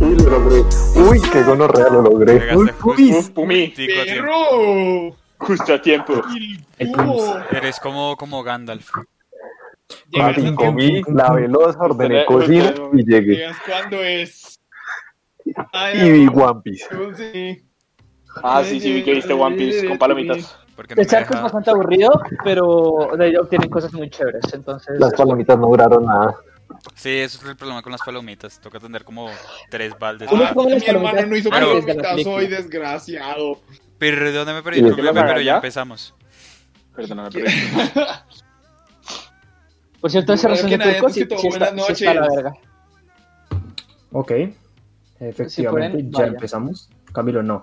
Uy, lo logré. Uy, qué gonorrea, lo logré. Uy. ¡Perro! Justo a tiempo. El. Eres como, como Gandalf. En- comí, lavé los, ordené cocina y llegué. cuando es. Y vi One Piece. Sí. Ah, sí, sí, vi que viste One Piece con palomitas. Porque no me El charco es bastante aburrido, pero de ahí obtienen cosas muy chéveres. Entonces, Las palomitas no duraron nada. Sí, eso es el problema con las palomitas. Toca tener como tres baldes. ¿Cómo Ah, Mi hermano no hizo Pero- de la palomitas hoy, película? desgraciado. Pero, es que la pero verdad, ya ¿ya? empezamos. Perdóname, pero. Por cierto, esa Primero razón de turco sí, sí está, buenas sí está la noches. verga. Ok. Efectivamente, pueden, ya vaya. empezamos. Camilo, no.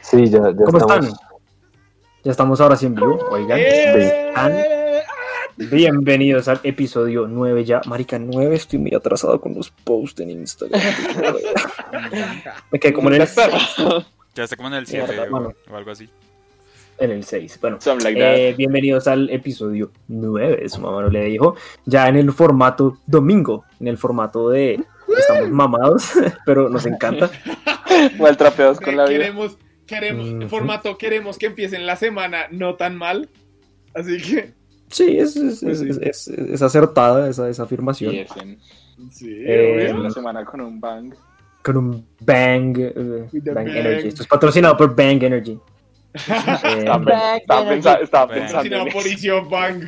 Sí, ya, ya ¿Cómo estamos. están? Ya estamos ahora sí en vivo. Oigan, ¡Eh! están bienvenidos al episodio 9 ya. Marica, 9, estoy muy atrasado con los posts en Instagram. Me quedé como en el, Ya está como en el 7 Mierda, o, o algo así. En el 6. Bueno, like eh, bienvenidos al episodio 9, su mamá no le dijo. Ya en el formato domingo, en el formato de estamos mamados, pero nos encanta. Mal trapeados con la vida. Queremos, queremos, Ujú. formato, queremos que empiecen la semana no tan mal. Así que, Sí, es, es, es, es- es- es acertada esa, esa afirmación. Ese, sí, Eh, la semana con un bang. Con un Bang, eh, With the bang bang. Energy. Esto es patrocinado por Bang Energy. Eh, Estaba, pensando en eso. Isio Bang.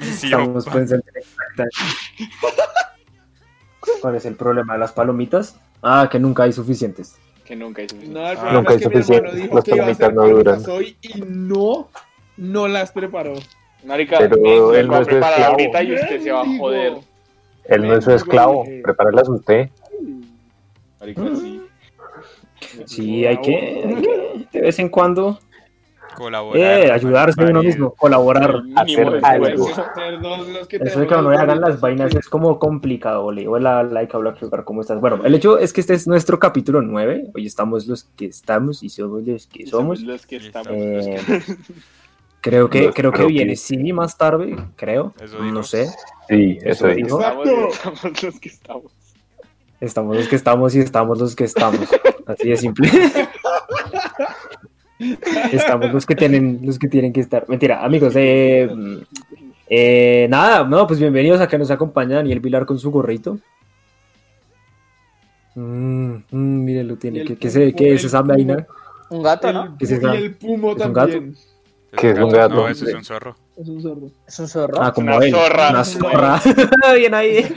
Estamos pensando en- ¿Cuál es el problema de las palomitas? Ah, que nunca hay suficientes. Que nunca hizo suficiente. No, el Ah, problema Nunca es que hay mi hermano suficiente. dijo Las que iba a hacer palomitas no duran. palomitas hoy y no, no las preparó. Marica, Pero él no es su preparar esclavo. ahorita y usted se va a joder. Él no es su esclavo. Prepáralas usted. Marica, sí. Sí, hay que, hay que de vez en cuando Colaborar. eh, ayudarse uno mismo, colaborar. Hacer algo. Eso de que las hagan las vainas es como complicado, Oli. Hola, like, habla, jugar, ¿cómo estás? Bueno, el hecho es que este es nuestro capítulo 9. Hoy estamos los que estamos y somos los que somos. Los que estamos. Eh, creo que, creo que viene Simi más tarde, creo. No sé. Sí, eso Eso es. dijo. Estamos, Exacto. estamos los que estamos. Estamos los que estamos y estamos los que estamos. Así de simple. estamos los que tienen, los que tienen que estar. Mentira, amigos. Eh, eh, nada, no, pues bienvenidos a que nos acompaña Daniel Vilar con su gorrito. Mm, mm, mírenlo, tiene. ¿Qué, qué, se- qué es esa vaina? Un gato, ¿no? ¿Qué es El, esa? y el pumo ¿Es un también. ¿Qué es un gato? No, eso es un zorro. Es un zorro. Es un zorro. Ah, como Una él. zorra. Una zorra. Bien ahí.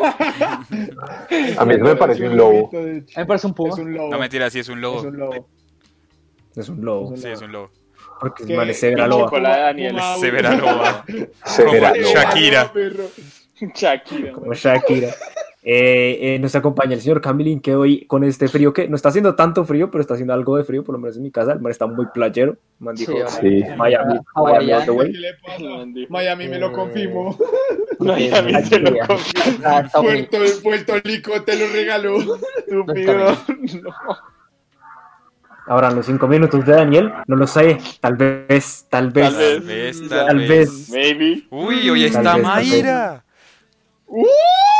A mí me parece un lobo. A mí me parece un puma. Es un lobo. No, mentira, sí es un lobo. Es un lobo. Es un lobo. Sí, es un lobo. Porque es es severa loba. Daniel. Severa loba. Severa. Shakira. Shakira. como Shakira. Eh, eh, nos acompaña el señor Camilín, que hoy con este frío, que no está haciendo tanto frío, pero está haciendo algo de frío, por lo menos en mi casa. El man está muy playero. Man dijo, Sí, Sí. Miami, Ah, Miami. Miami Miami me lo confirmó. Miami se lo comió. Ah, Puerto, Puerto Rico te lo regaló. Estúpido. No. Ahora, los cinco minutos de Daniel, no lo sé. Tal vez, tal vez. Tal vez. Tal vez, Tal vez. vez. Maybe. Uy, hoy está vez, tal vez. Mayra.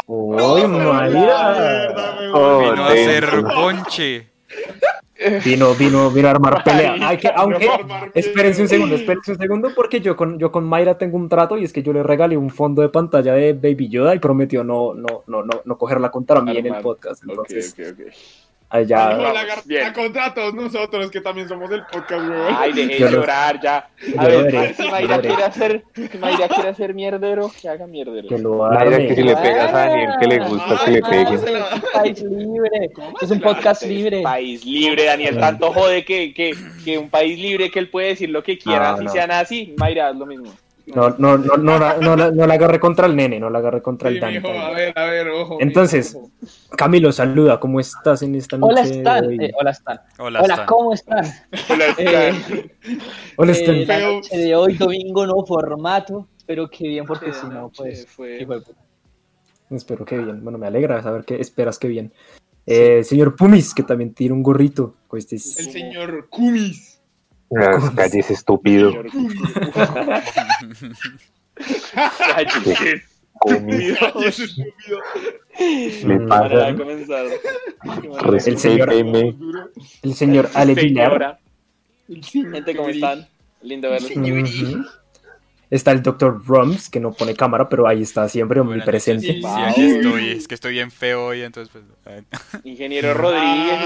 Uy, Mayra. Vino a hacer ponche. Vino, vino, vino a armar pelea. Hay que, aunque, espérense un segundo, espérense un segundo, porque yo con, yo con Mayra tengo un trato y es que yo le regalé un fondo de pantalla de Baby Yoda y prometió no, no, no, no, no cogerla contra mí en el podcast. Ok, Entonces, ok, ok. Allá. Contra todos nosotros que también somos del podcast, weón. Ay, deje Yo de lo- llorar ya. A ver, veré, si Mayra quiere hacer, si Mayra quiere hacer mierdero, que haga mierdero. Que lo Mayra, que si le pegas a Daniel, que le gusta que le Ay, peguen. ¿cómo se la- Es un país libre. Es un podcast libre. País libre, Daniel. Tanto jode que, que, que un país libre que él puede decir lo que quiera, No, si no. sea nazi. Mayra, haz lo mismo. No, no, no, no, la- no, la- no la agarré contra el nene, no la agarré contra Sí, el Dani. mijo, a ver, a ver, ojo. Entonces, ojo. Camilo, saluda, ¿cómo estás en esta noche? Hola, Stan. Eh, hola, Stan. Hola, Hola, Stan. ¿cómo están? Hola, Eh, Hola, eh, Stan. la Feo. noche de hoy, domingo, nuevo formato. pero qué bien, porque si no, pues. fue- hijo de puta. Espero que bien. Bueno, me alegra saber que esperas que bien. Eh, señor Pumis, que también tiene un gorrito. con este- El señor Kumis. Las calles estúpido. Cállate, Comi, Dios, estúpido. Le Mm, Para pasa. El señor-. El señor Ale gente, ¿cómo están? Lindo verlos. Está el Dr. Rums, que no pone cámara, pero ahí está siempre omnipresente. Sí, Wow. aquí estoy. Es que estoy bien feo hoy, entonces pues. Ingeniero Rodríguez,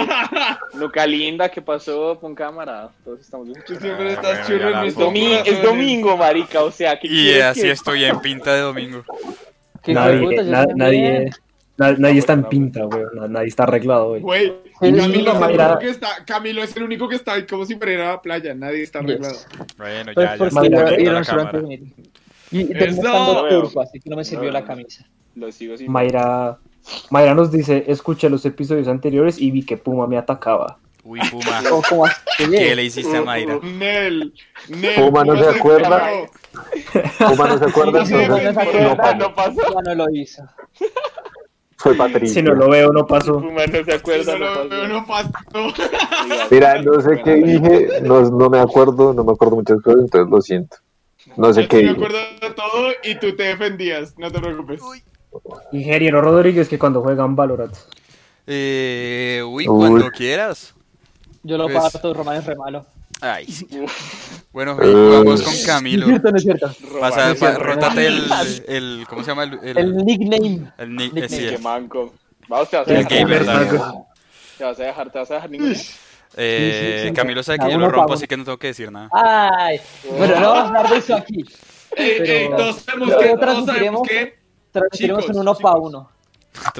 Ah. Nuca Linda, ¿qué pasó con cámara? Todos estamos bien. Tú siempre Ah, estás bueno, churro ya en la Es, nuestros domi- es domingo, marica, o sea, ¿qué Y así que- estoy en pinta de domingo. Nadie, na- nadie está en pinta, güey. na- Nadie está arreglado hoy. Güey, Camilo, es el único que está, Camilo es el único que está ahí como si fuera a la playa. Nadie está arreglado. Yes. Bueno, Pues ya, ya está la cámara. Y turco, así que no me sirvió la camisa. Lo sigo sin Mayra, Mayra nos dice, escuché los episodios anteriores y vi que Puma me atacaba. Uy, Puma. ¿Qué le hiciste a Mayra? Nel, Nel. Puma no se acuerda. Puma no se acuerda, no no Ah, pasó. no. Ya no lo hizo. Fue Patricio. Si no lo veo, no paso. Puma no se acuerda, Eso no lo pasó. veo, no pasó. Mira, no sé qué dije, no, no me acuerdo, no me acuerdo muchas cosas, entonces lo siento. No sé Yo qué me dije. acuerdo de todo y tú te defendías. No te preocupes. Ingeniero Rodríguez, que cuando juegan Valorant. Eh, uy, Uy. cuando quieras. Yo lo Pues- parto, Román es re malo. Ay. Bueno, hey, jugamos con No es Camilo. cierto, no es cierto. Pasa, pa- rótate el, el. ¿Cómo se llama? El, el, El nickname. el ni- nickname. eh, sí, el- manco. Vamos, te vas a El dejar. gamer, Te vas a dejar, te vas a dejar ninguna. Eh, Sí, sí, sí. Camilo sabe que yo lo rompo, así que no tengo que decir nada. Ay, bueno, no vamos a hablar de eso aquí. Pero- ey, todos sabemos que, todos transmitiremos- sabemos que, Transmitiremos Chicos, en uno chicos. para uno.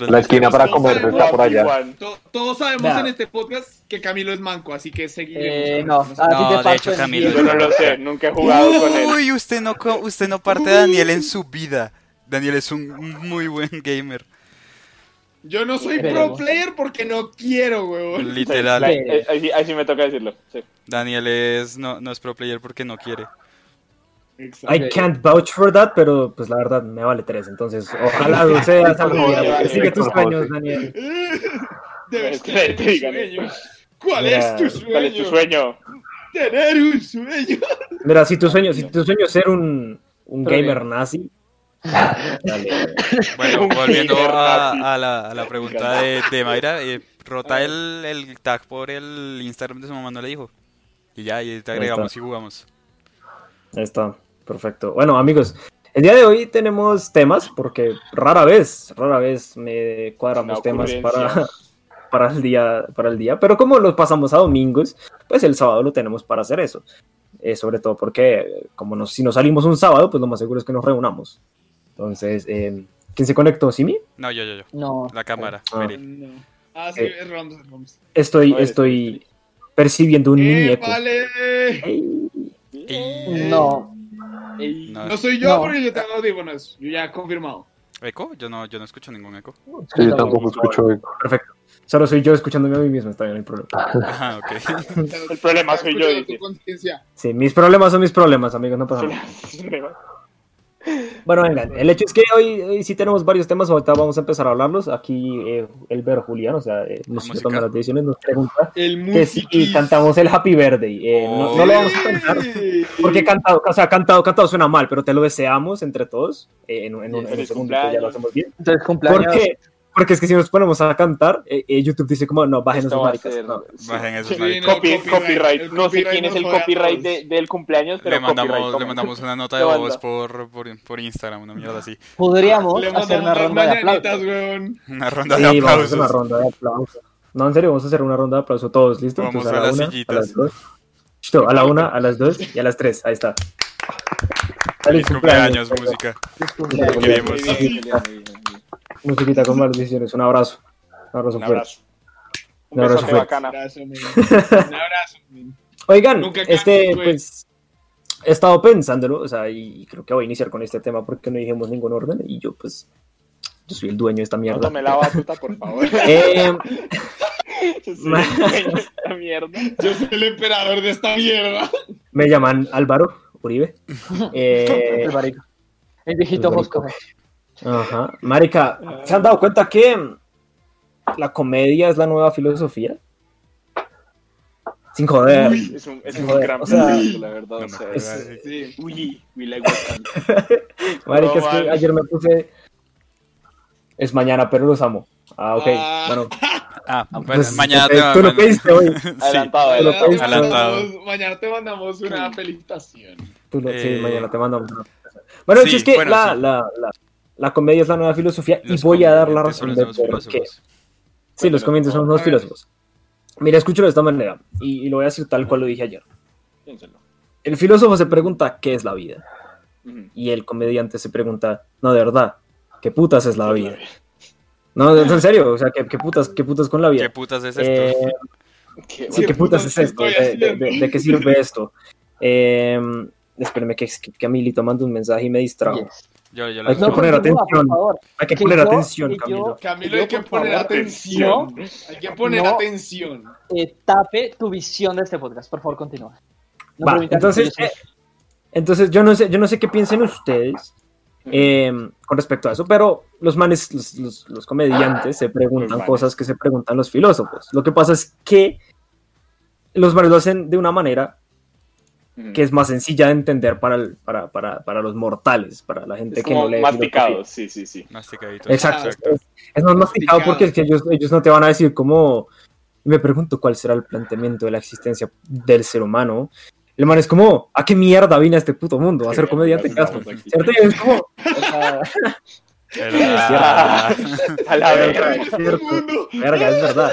La esquina para comer sabemos- está por allá. To- todos sabemos en este podcast que Camilo es manco, así que seguiremos. Eh, con no, de hecho, Camilo. Yo no lo sé, nunca he jugado con él. Uy, usted no, usted no parte de Daniel en su vida. Daniel es un muy buen gamer. Yo no soy pro player porque no quiero, weón. Literal. Sí, eh, ahí, sí- ahí sí me toca decirlo. Sí. Daniel es no, no es pro player porque no quiere. Exacto. I can't vouch for that, pero pues la verdad me vale tres. Entonces, ojalá lo seas algún día. Vale, Sigue tus sueños. Daniel. Debes un digan sueño. ¿Cuál Mira, es tu sueño? ¿Cuál es tu sueño? Tener un sueño. Mira, si tu sueño, si tu sueño es ser un, un gamer bien. nazi, dale. Bueno, volviendo a, la, a la pregunta de, de Mayra, eh, rota el, el tag por el Instagram de su mamá, no le dijo. Y ya, y te agregamos y jugamos. Ahí está, perfecto. Bueno, amigos, el día de hoy tenemos temas porque rara vez, rara vez me cuadramos temas para, para el día, para el día. Pero como los pasamos a domingos, pues el sábado lo tenemos para hacer eso. Eh, sobre todo porque como nos, si nos salimos un sábado, pues lo más seguro es que nos reunamos. Entonces, eh, ¿quién se conectó? ¿Simi? No, yo, yo, yo. No. La cámara. Ah. No. Ah, sí, Eh. es Rams. Estoy, No eres estoy percibiendo un mini ¡Eh, eco. vale! Ey, No. Ey, No, No soy yo No. porque yo tengo audífonos. Yo ya he confirmado. ¿Eco? Yo no, yo no escucho ningún eco. Sí, yo tampoco escucho eco. perfecto. Solo soy yo escuchándome a mí mismo, está bien, no hay problema. Ajá, ok. El problema soy yo. Sí, mis problemas son mis problemas, amigos, no pasa nada. Bueno, vengan, el hecho es que hoy, hoy sí tenemos varios temas, ahorita vamos a empezar a hablarlos. Aquí eh, el ver Julián, o sea, eh, toma las decisiones, nos pregunta El que si cantamos el Happy Birthday. Eh, no, no lo vamos a cantar, porque cantado, o sea, cantado, cantado suena mal, pero te lo deseamos entre todos. eh, en, un- en un, en un Feliz segundo ya lo hacemos bien. Entonces, ¿Por cumpleaños. qué? Porque es que si nos ponemos a cantar, eh, eh, YouTube dice como, no, bajen esos a maricas. ser- No. Bajen esos Sí, no, Copy- copyright. copyright. No sé quién es el a copyright de- del cumpleaños, pero Le mandamos, copyright. le mandamos una nota de ¿Qué voz por, por, por Instagram, una mierda así. Podríamos Le hacer mandamos una ronda de aplausos. weón. Una ronda Sí, de vamos a hacer aplausos. una ronda de aplausos. No, en serio, vamos a hacer una ronda de aplausos todos, ¿listo? Vamos Entonces, a las una, a sillitas. las dos. Listo, a la una, a las dos y a las tres. Ahí está. Feliz cumpleaños, música. Feliz cumpleaños. Te queremos. Muy bien. Musiquita con malas decisiones. Un abrazo. Un abrazo Un fuerte. abrazo. Un Un abrazo fuerte. bacana. Un abrazo. Un abrazo. Oigan, Nunca este, pues, he estado pensándolo, o sea, y creo que voy a iniciar con este tema porque no dijimos ningún orden y yo, pues, yo soy el dueño de esta No mierda. tome la batuta, por favor. Eh, Yo soy el dueño de esta mierda. Yo soy el emperador de esta mierda. me llaman Álvaro Uribe. Eh, El viejito El Bosco. Ajá. Marica, ¿se han dado cuenta que la comedia es la nueva filosofía? Sin joder. Es un, es un Joder, gran o sea, pensamiento, la verdad. No o sea, es- es- Sí. Uy, like what Marica, es No, que vale. ayer me puse. Es mañana, pero los amo. Ah, ok. Ah. Bueno, Ah, bueno, pues, mañana ok, te tú lo pediste hoy. Sí. Adelantado, adelantado. pues- Mañana te Adelantado. mandamos- Mañana te mandamos una felicitación. Tú lo- Eh, Sí, mañana te mandamos. una- Bueno, sí, es que bueno, la, sí. la, la, la comedia es la nueva filosofía y voy a dar la razón de por qué. Sí, los comediantes son los filósofos. Mira, escúchalo de esta manera y, y lo voy a decir tal cual lo dije ayer. El filósofo se pregunta qué es la vida y el comediante se pregunta, no, de verdad, ¿qué putas es la vida? No, en serio, o sea, ¿qué, qué putas, qué putas con la vida? ¿Qué putas es esto? Eh, Qué Sí, ¿Qué ¿qué putas putas es esto? ¿De, de- de- haciendo? de qué sirve esto? Eh, espérenme que, que, que Amilito manda un mensaje y me distrajo. Yes. Yo, yo Hay que poner atención. Hay que Que poner yo- atención, Camilo. Camilo, hay que poner favor, atención. Hay que poner No. atención. Eh, tape tu visión de este podcast, por favor, continúa. No Va, permitas entonces, eh, entonces yo no sé, yo no sé qué piensen ustedes eh, con respecto a eso, pero los manes, los, los- los comediantes se preguntan cosas que se preguntan los filósofos. Lo que pasa es que los manes lo hacen de una manera. Que es más sencilla de entender para, el- para, para, para los mortales, para la gente Es que como no lee masticado, sí, sí, sí. Masticadito. Exacto. Exacto. Es, es más masticado Masticado. porque es que ellos, ellos no te van a decir cómo. Me pregunto cuál será el planteamiento de la existencia del ser humano. El man es como, ¿a qué mierda vine a este puto mundo? ¿A ser comediante? ¿Cierto? Y es como, o sea, A la verga. es cierto, verga, es verdad.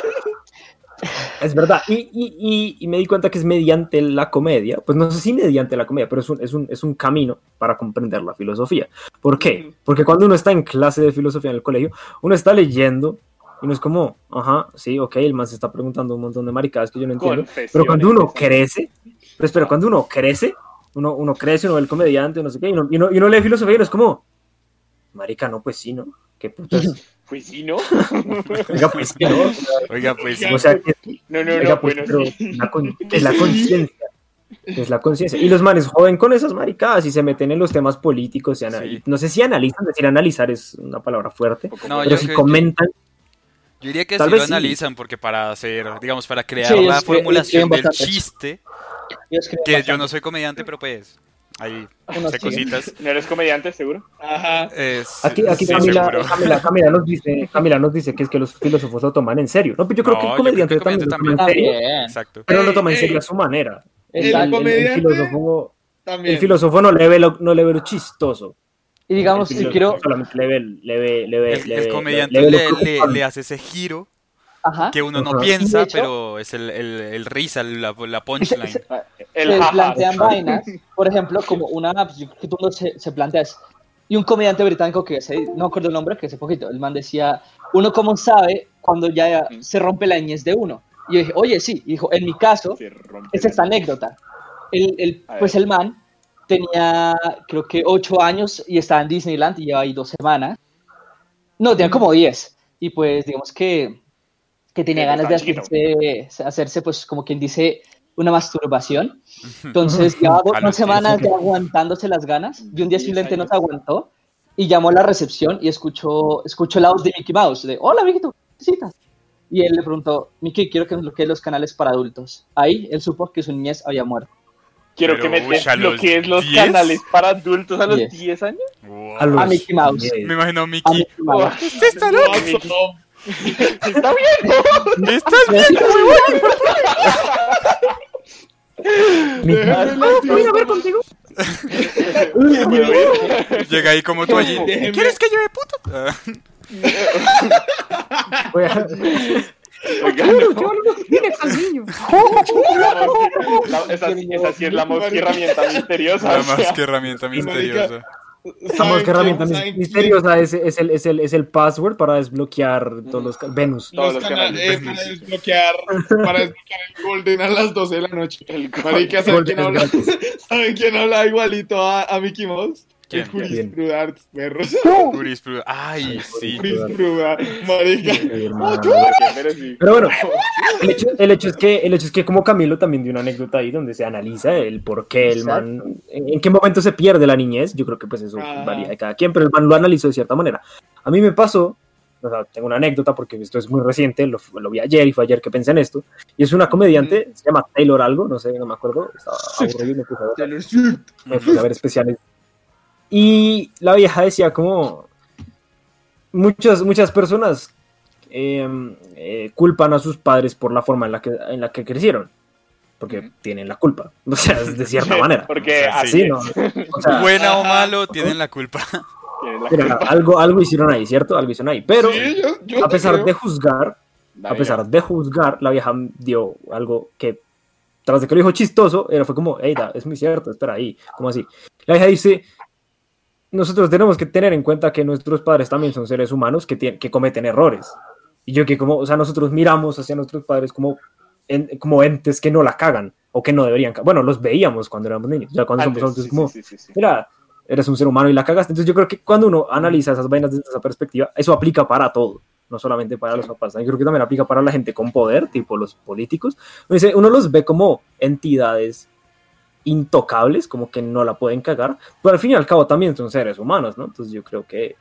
Es verdad. Y, y, y, y me di cuenta que es mediante la comedia, pues no sé si mediante la comedia, pero es un, es un, es un camino para comprender la filosofía. ¿Por qué? Porque cuando uno está en clase de filosofía en el colegio, uno está leyendo y uno es como, ajá, sí, ok, el man se está preguntando un montón de maricadas que yo no entiendo. Pero cuando uno crece, pero espera, cuando uno crece, uno, uno crece, uno ve el comediante, no sé qué, y uno, y uno, uno lee filosofía y uno es como, marica, no, pues sí, ¿no? ¿Qué putas? Pues sí, ¿no? Oiga, pues sí, ¿no? Oiga, pues O sea, que, No, no, oiga, no, pues, bueno, pero sí. la con- es la conciencia. Es la conciencia. Y los manes joden con esas maricadas y se meten en los temas políticos. y ana- Sí. No sé si analizan, decir analizar es una palabra fuerte, No, pero yo si comentan, Yo diría que Tal sí vez lo sí. analizan porque para hacer, digamos, para crear Sí, la formulación del bastante. chiste, que yo no soy comediante, pero pues ahí sé cositas. ¿No eres comediante, seguro? Ajá. Es- aquí, aquí sí, Camila. Camila, Camila nos dice, Camila nos dice que es que los filósofos lo toman en serio. No, pero yo creo No, que el comediante, el también, lo toma en serio, También. Exacto. pero lo toma en serio ey. a su manera. El El, el- el comediante filósofo, También. el filósofo no le ve lo, no le ve lo chistoso. Y digamos, El si filósofo quiero. solamente le ve, le ve, le ve, El, le el ve- comediante le le, le hace ese giro Ajá. que uno no Ajá. piensa, hecho- pero es el, el, el risa, la, la punchline. se- El se plantean vainas, por ejemplo, como una que tú no se, se plantea es- y un comediante británico que se- no me acuerdo el nombre, que hace poquito, el man decía, uno cómo sabe cuando ya se rompe la ñez de uno. Y yo dije, oye, sí, y dijo, en mi caso, es esta anécdota. El, el- pues el man tenía, creo que ocho años y estaba en Disneyland y lleva ahí dos semanas. No, tenía como diez. Y pues digamos que, que tenía Sí, ganas de hacerse, hacerse, pues como quien dice, una masturbación. Entonces llevaba los semanas ya aguantándose las ganas y un día simplemente no se aguantó y llamó a la recepción y escuchó, escuchó la voz de Mickey Mouse de, hola, mijito, ¿qué necesitas? Y él le preguntó, Mickey, quiero que desbloquees los canales para adultos. Ahí él supo que su niñez había muerto. Quiero Pero, que me uy, lo los que es los 10. canales para adultos a los Diez. 10 años. Wow. A los A Mickey Mouse. diez. Me imagino a A Mickey. Mickey Mouse. Está No, Mickey. no. Está bien. ¿Estás la Voy a ver contigo. Llega ahí como tú allí. Déjeme- ¿Quieres que lleve puto? La- esa, esa sí es la mosca herramienta misteriosa. Sea. más que herramienta misteriosa. Sabemos que herramienta ¿Saben mis- quién- misteriosa es, es, el, es, el, es el password para desbloquear todos los... Venus. Todos Los canales canales. para desbloquear, para desbloquear el Golden a las 12 de la noche. El Marica, ¿saben quién habla? ¿Saben quién habla igualito a, a Mickey Mouse? ¿Quién? El Juris Bien. Prudart, perros. Jurisprud- Ay, sí. Juris Prudart, marica. Hermano. Pero sí. Pero bueno, el hecho, el hecho es que, el hecho es que como Camilo también dio una anécdota ahí donde se analiza el por qué el man, en, en qué momento se pierde la niñez, yo creo que pues eso Ajá. varía de cada quien, pero el man lo analizó de cierta manera. A mí me pasó, o sea, tengo una anécdota porque esto es muy reciente, lo, lo vi ayer y fue ayer que pensé en esto, y es una comediante, se llama Taylor algo, no sé, no me acuerdo, estaba aburrido y me puse a ver Taylor Swift. me puse a ver especiales. Y la vieja decía como muchas, muchas personas eh, eh, culpan a sus padres por la forma en la que, en la que crecieron. Porque tienen la culpa. O sea, de cierta manera. Porque O sea, así. ¿no? O sea, Buena o malo, tienen la culpa. La mira, algo, algo hicieron ahí, ¿cierto? Algo hicieron ahí. Pero Sí, yo- yo a pesar creo. de juzgar, a pesar de juzgar, la vieja dio algo que, tras de que lo dijo chistoso, era, fue como, hey, da, es muy cierto, espera ahí, como así. La vieja dice, nosotros tenemos que tener en cuenta que nuestros padres también son seres humanos que, tien- que cometen errores. Y yo que como, o sea, nosotros miramos hacia nuestros padres como, en- como entes que no la cagan o que no deberían cagar. Bueno, los veíamos cuando éramos niños, ya cuando Antes, somos adultos sí, como, sí, sí, mira, eres un ser humano y la cagaste. Entonces yo creo que cuando uno analiza esas vainas desde esa perspectiva, eso aplica para todo, no solamente para los papás. Yo creo que también aplica para la gente con poder, tipo los políticos. Uno los ve como entidades intocables, como que no la pueden cagar, pero al fin y al cabo también son seres humanos, ¿no? Entonces yo creo que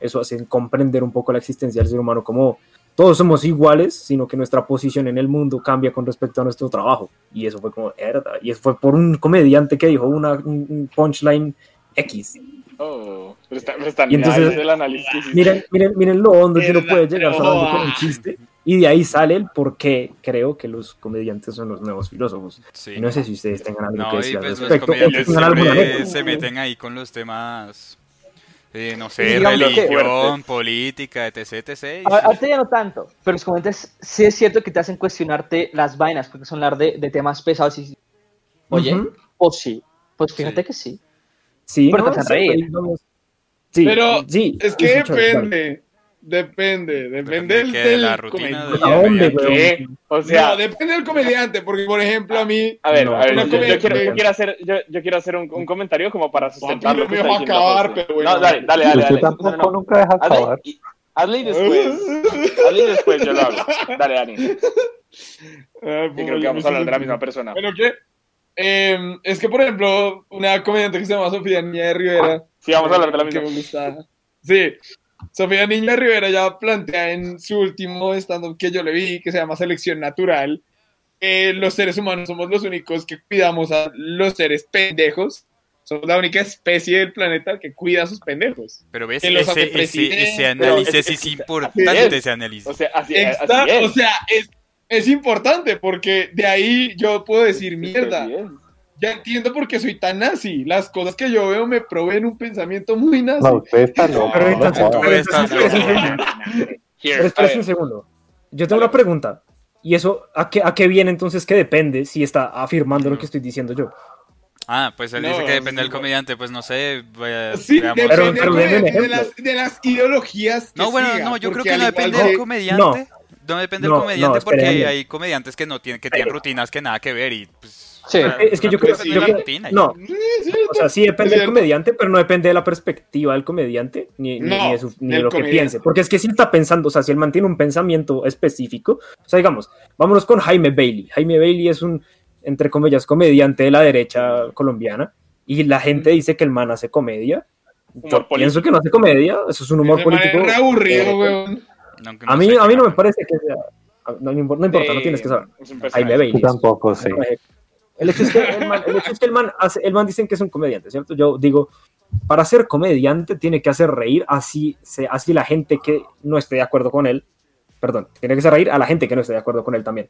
eso hace comprender un poco la existencia del ser humano como todos somos iguales, sino que nuestra posición en el mundo cambia con respecto a nuestro trabajo. Y eso fue como, herda. Y eso fue por un comediante que dijo una, un un punchline X. Oh, pero está, pero está Y entonces- nice el análisis. Miren, miren, miren lo hondo que uno puede llegar pero solamente con un chiste. Y de ahí sale el por qué creo que los comediantes son los nuevos filósofos. Sí. No sé si ustedes tengan algo que No, y decir al pues los respecto. comediantes siempre anécdota. se meten ahí con los temas, eh, no sé, que- religión, política, etc, etc. y A- sí. Ahorita ya no tanto, pero los comentarios sí es cierto que te hacen cuestionarte las vainas, porque son hablar de, de temas pesados y oye, Ujú. o sí, pues fíjate Sí. que sí. Sí, Pero no, te hacen reír. sí, Pero sí, Es que claro. Depende. Depende, del, que de la rutina del comediante. ¿A. O sea, no, depende del comediante, porque por ejemplo a mí, a ver, No, a ver, una yo, yo comedia quiero, que- yo quiero hacer, yo, yo quiero hacer un, un comentario como para sustentar lo que diciendo acabar, pero bueno. No, dale, dale, dale. Dale. tampoco No, nunca deja Hazle, acabar. y- hazle y después. hazle y después yo lo hablo. Dale, Dani. Yo Ah, creo que vamos a hablar de la misma persona. Bueno, ¿qué? Eh, es que, por ejemplo, una comediante que se llama Sofía Niña de Rivera. Sí, vamos a hablar de la que misma. me gusta. Sí. Sofía Niña de Rivera ya plantea en su último stand-up que yo le vi, que se llama Selección Natural, que los seres humanos somos los únicos que cuidamos a los seres pendejos. Somos la única especie del planeta que cuida a sus pendejos. Pero ves, que los ese, ese, ese análisis pero es- es, es- importante, ese análisis. O sea, así, Está- así es. o sea, es, es importante porque de ahí yo puedo decir, mierda. Ya entiendo por qué soy tan nazi. Las cosas que yo veo me proveen un pensamiento muy nazi. No, usted está loco. Pero no pero espérese un segundo. Yo tengo una pregunta. ¿Y eso a qué, a qué viene entonces que depende si está afirmando lo que estoy diciendo yo? Ah, pues él No, dice que depende del sí. comediante, pues no sé. Sí, veamos. depende Pero- pero de, las, de las ideologías. que No, bueno, siga, no, yo creo que no depende del comediante. No, depende No, del comediante no, porque espere, hay comediantes que no tienen, que tienen rutinas que nada que ver y pues. Sí. Es que yo creo, sí, yo creo- y- no, Sí, sí, o sea, sí depende del comediante, pero no depende de la perspectiva del comediante ni, ni- No, ni de, su- ni de lo que comediante. piense. Porque es que si está pensando, o sea, si él mantiene un pensamiento específico, o sea, digamos, vámonos con Jaime Bailey. Jaime Bailey es un, entre comillas, comediante de la derecha colombiana y la gente dice que el man hace comedia. Humor Yo pienso que no hace comedia, eso es un humor político. Aburrido, eh, A mí, a mí no me parece que sea. No, no importa, no, Sí, tienes que saber. Jaime. Bailey. Tampoco sé. El hecho es que el man, el hecho es que el man, hace- el man dicen que es un comediante, ¿cierto? Yo digo, para ser comediante tiene que hacer reír así, se- así la gente que no esté de acuerdo con él, perdón, tiene que hacer reír a la gente que no esté de acuerdo con él también.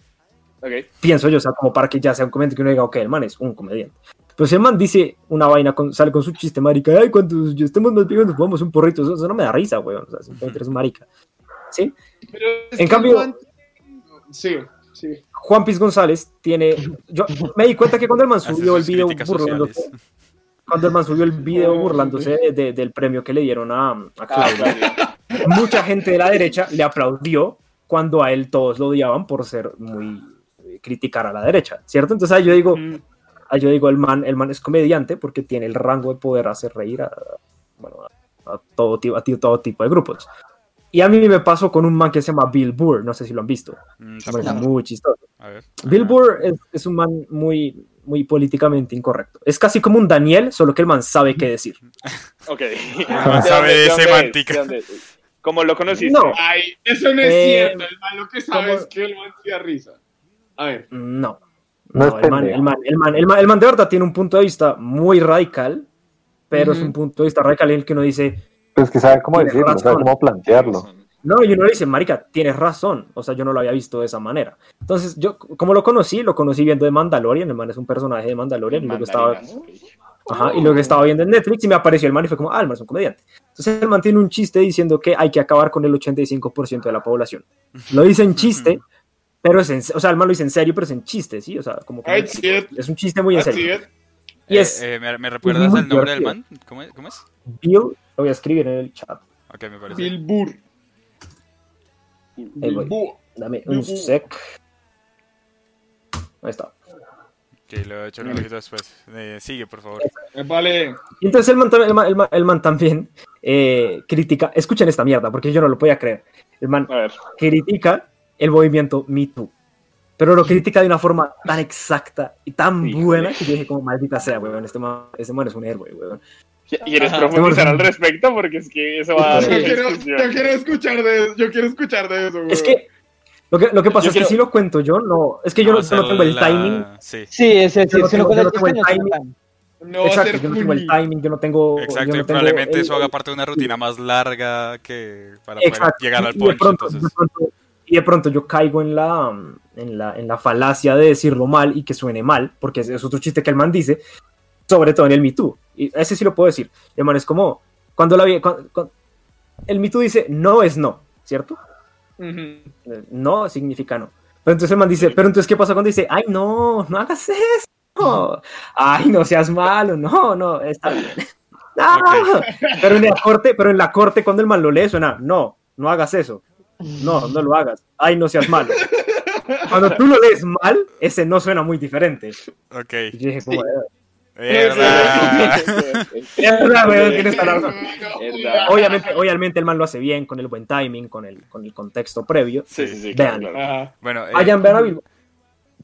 Ok. Pienso yo, o sea, como para que ya sea un comediante que uno diga, ok, el man es un comediante. Pero si el man dice una vaina, con, sale con su chiste, marica, ay, cuando yo estemos más viejos nos jugamos un porrito, eso, eso no me da risa, weón, o sea, simplemente eres un marica. ¿Sí? Pero En cambio- Sí, sí. Juan Piz González tiene. Yo me di cuenta que cuando el man subió el video burlándose, sociales. cuando el man subió el video burlándose de- de- del premio que le dieron a, a Ah, Claudia, claro. mucha gente de la derecha le aplaudió cuando a él todos lo odiaban por ser muy eh, criticar a la derecha, ¿cierto? Entonces ahí yo digo, ah, yo digo, el man, el man es comediante porque tiene el rango de poder hacer reír a, bueno, a, a todo, tipo, a todo tipo de grupos. Y a mí me pasó con un man que se llama Bill Burr, no sé si lo han visto. Mm, tampoco. muy chistoso. A ver. Bill Burr es, es un man muy, muy políticamente incorrecto. Es casi como un Daniel, solo que el man sabe qué decir. Ok. man sabe de es? semántica. ¿De dónde es? ¿Cómo lo conociste? No. Ay, eso no es Eh, cierto. El man lo que sabe es que el man se da risa. A ver. No. No No, es el, man, el, man, el, man, el, man, el man de verdad tiene un punto de vista muy radical, pero es un punto de vista radical en el que uno dice, Pero es que sabe cómo decirlo, sabe cómo plantearlo. no, y uno le dice, marica, tienes razón, o sea, yo no lo había visto de esa manera. Entonces, yo, como lo conocí, lo conocí viendo de Mandalorian, el man es un personaje de Mandalorian, y luego estaba, ajá, y luego estaba viendo en Netflix y me apareció el man y fue como, ah, el man es un comediante. Entonces, el man tiene un chiste diciendo que hay que acabar con el 85% de la población. Lo dice en chiste, pero es en, o sea, el man lo dice en serio, pero es en chiste, ¿sí? O sea, como que es un chiste muy en serio. Y Eh, es eh, ¿me, me recuerdas el nombre del man? ¿Cómo? ¿Cómo es? Bill, lo voy a escribir en el chat. Ok, me parece. Bill Burr. Ahí Bill voy. Burr. Dame un sec. Ahí está. Ok, lo he hecho un ojito después. Eh, sigue, por favor. Eh, Vale. Entonces el man, tam- el man- el man- el man también eh, critica, escuchen esta mierda, porque yo no lo podía creer. El man critica el movimiento Me Too, pero lo critica de una forma tan exacta y tan buena que yo dije como maldita sea, weón, este man, este man es un héroe, weón. ¿Quieres Ajá. profundizar al respecto? Porque es que eso va a Yo quiero, discusión. yo quiero escuchar de eso. Yo quiero escuchar de eso. Es que lo que, lo que pasa Yo es que si lo cuento yo, no, es que yo no, tengo el timing. Sí. Sí, no sí, si no tengo- el no tengo el chiste, no timing. No Exacto, yo no tengo el timing, yo no tengo. Exacto, y tengo probablemente eso haga parte de una rutina más larga que para poder Exacto. llegar al y, pronto, entonces, de pronto- y de pronto yo caigo en la, en, la, en la falacia de decirlo mal y que suene mal, porque es, es otro chiste que el man dice, sobre todo en el Me Too. Y ese sí lo puedo decir. El man es como, cuando la vi, el Me Too dice no es no, ¿cierto? Eh, No significa no. Pero entonces el man dice, pero entonces ¿qué pasa cuando dice, ay no, no hagas eso? Ay, no seas malo, no, no, está bien. No. Pero en la corte, pero en la corte cuando el man lo lee suena, no, no hagas eso. No, no lo hagas. Ay, no seas malo. Cuando tú lo lees mal, ese no suena muy diferente. ok. Y yo dije, Mierda. Obviamente, obviamente el man lo hace bien, con el buen timing, con el, con el contexto previo. Sí, sí, sí. Vean. claro, claro. Ajá. Bueno, eh, Vayan, vean a Bilbo.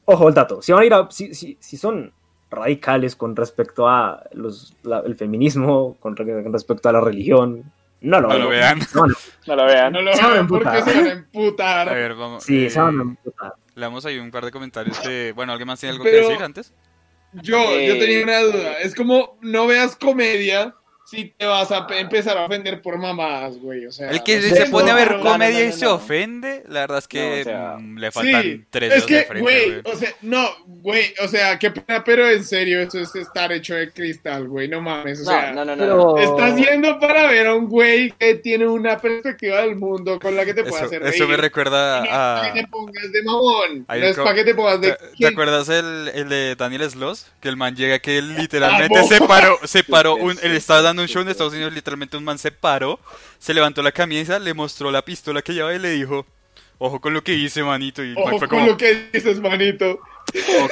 Ojo, el dato. Si van a ir a, si, si, si son radicales con respecto a los, la- el feminismo, con, re- con respecto a la religión, no lo, no lo vean. No, no. No lo vean. No lo Se a vean porque se van a emputar. A ver, vamos. Sí, eh, se van a emputar. Leamos ahí un par de comentarios que. Bueno, ¿alguien más tiene algo Pero- que decir antes? Yo, Eh, yo tenía una duda. Es como no veas comedia si te vas a pe- empezar a ofender por mamadas, güey. O sea, El que no se sé, pone a ver no, comedia no, y se ofende, la verdad es que No, o sea, mm, le faltan Sí, tres es que, frente. güey, o sea, no, güey, o sea, qué pena, pero en serio, eso es estar hecho de cristal, güey, no mames, o sea, No, no, no, no. Pero... estás yendo para ver a un güey que tiene una perspectiva del mundo con la que te puede hacer reír. eso me No es recuerda para a. que te pongas de mamón, no es para que te pongas ¿Te, de... te acuerdas el, el de Daniel Sloss? Que el man llega que él literalmente se paró, se paró, un, él estaba dando un show en. Estados Unidos, literalmente un man se paró, se levantó la camisa, le mostró la pistola que llevaba y le dijo, ojo con lo que hice, manito. Y Ojo fue con como, lo que dices, manito.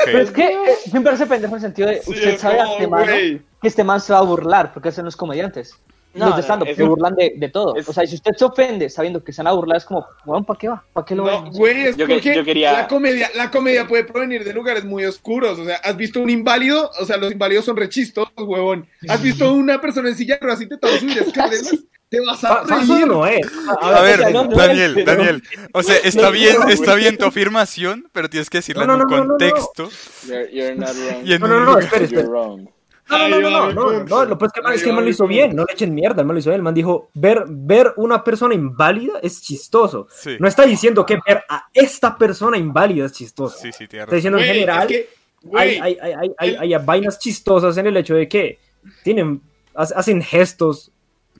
Pero es que eh, me parece pendejo en el sentido de, Sí, usted sabe como, güey. que este man se va a burlar, porque hacen los comediantes. No, los de no, stand-up es- se burlan de, de todo. es- O sea, si usted se ofende sabiendo que se van a burlar, es como, bueno, ¿para qué va? ¿Para qué lo No, güey, es Yo que- porque yo quería- la comedia, la comedia puede provenir de lugares muy oscuros. O sea, ¿has visto un inválido? O sea, los inválidos son rechistos, huevón. ¿Has visto una persona en silla de ruedas y te subir escaleras? Te vas a reír. no es. A ver, Daniel, Daniel, o sea, está no, bien, no, está bien tu afirmación, pero tienes que decirla No, en un no, no, no, no. contexto. No, no, no, espere. wrong. No, no, no, no, no, no, no, lo que pasa es que, el man lo hizo bien, no le echen mierda, el man lo hizo bien, el man dijo, ver, ver una persona inválida es chistoso. Sí, No está diciendo que ver a esta persona inválida es chistoso. sí, sí, Está diciendo en general, es que, hay, hay, hay, hay, hay- hay vainas chistosas en el hecho de que tienen, ha- hacen gestos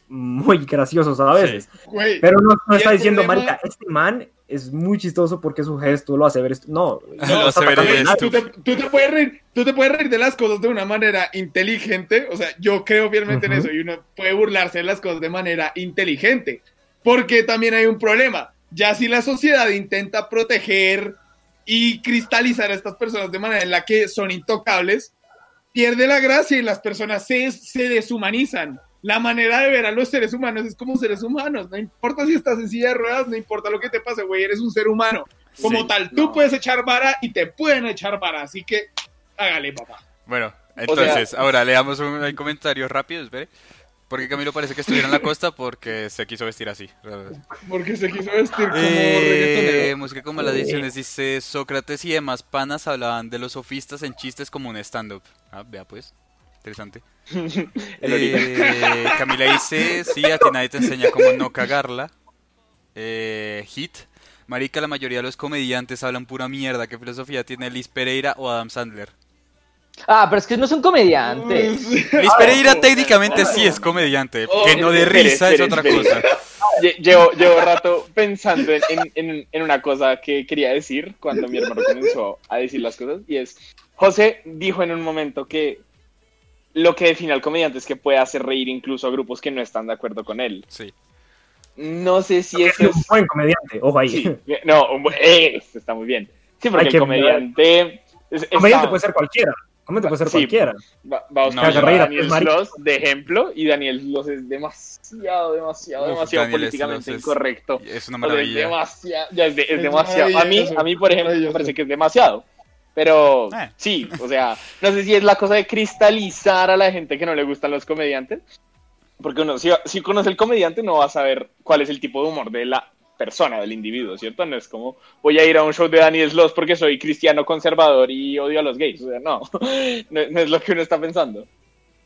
muy graciosos a veces. güey, Pero no, no está diciendo, problema- marica, este man es muy chistoso porque su gesto lo hace ver esto. No, Lo no hace ver tú te, tú te puedes reír, tú te puedes reír de las cosas de una manera inteligente, o sea, yo creo fielmente en Ujú. eso y uno puede burlarse de las cosas de manera inteligente, porque también hay un problema, ya si la sociedad intenta proteger y cristalizar a estas personas de manera en la que son intocables, pierde la gracia y las personas se, se deshumanizan. La manera de ver a los seres humanos es como seres humanos. No importa si estás en silla de ruedas, no importa lo que te pase, güey, eres un ser humano. Como Sí. tal, tú No. puedes echar vara y te pueden echar vara. Así que hágale, papá. Bueno, entonces, ahora leamos un, hay comentarios rápidos, espere. Porque Camilo parece que estuviera en la costa porque se quiso vestir así. Porque se quiso vestir como Eh, reggaetonero. música con malediciones dice Sócrates y demás panas hablaban de los sofistas en chistes como un stand-up. Ah, vea pues, interesante. Eh, Camila dice, sí, a ti nadie te enseña cómo no cagarla. Eh, Hit. Marica, la mayoría de los comediantes hablan pura mierda. ¿Qué filosofía tiene Liz Pereira o Adam Sandler? Ah, pero es que no son comediantes. Liz Pereira técnicamente sí es comediante. Oh, que no de espere, risa es espere, otra espere. cosa. Lle- Llevo, llevo rato pensando en, en- en- en una cosa que quería decir cuando mi hermano comenzó a decir las cosas y es, José dijo en un momento que lo que define al comediante es que puede hacer reír incluso a grupos que no están de acuerdo con él. Sí. No sé si Es eso un es... buen comediante, ojo ahí. Sí, no, un buen- eh, está muy bien. Sí, porque Hay que- el comediante... es- comediante está- puede ser cualquiera. Comediante puede ser Sí. cualquiera. Va, va a No, buscar ya a reír a Daniel. Sloss de ejemplo y Daniel Sloss es demasiado, demasiado, Uf, demasiado Daniel políticamente es- incorrecto. Es una O sea, es maravilla. demasiado, ya es, de- es Es demasiado. A mí, a mí, por ejemplo, me parece que es demasiado. Pero Eh. sí, o sea, no sé si es la cosa de cristalizar a la gente que no le gustan los comediantes. Porque uno, si, si conoce el comediante, no va a saber cuál es el tipo de humor de la persona, del individuo, ¿cierto? No es como voy a ir a un show de Daniel Sloss porque soy cristiano conservador y odio a los gays. O sea, no, no, no es lo que uno está pensando.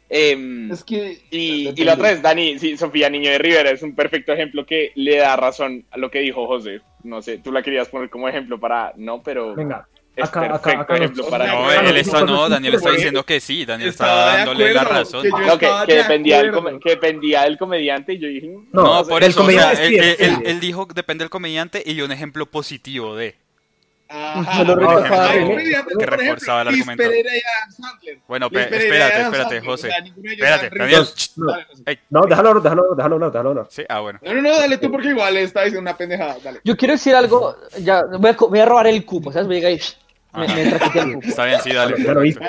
Em, Es que. y, y la otra es Dani, sí, Sofía Niño de Rivera es un perfecto ejemplo que le da razón a lo que dijo José. No sé, tú la querías poner como ejemplo para. No, pero Venga, es acá- acá- perfecto acá ejemplo para. No, Acá él está, no, que Daniel está diciendo que sí, Daniel está dándole la razón. que yo No, que, que de dependía del, que dependía del comediante y yo dije. mm, No, No, sé. por el eso, o sea, comediante él, él- depende. él dijo depende del comediante y dio un ejemplo positivo de. Ajá. Me lo Hay reforzaba. comediantes, Que por ejemplo, reforzaba el argumento. Bueno, espérate, espérate, José. o sea, Espérate, dan Daniel. No, déjalo déjalo déjalo déjalo. Sí, ah, bueno. No, no, no, dale tú porque igual está diciendo una pendejada. Dale. Yo quiero decir algo, ya, voy a, co- voy a robar el cupo, ¿sabes? Voy a llegar y me, me. Está bien, sí, dale. Hice.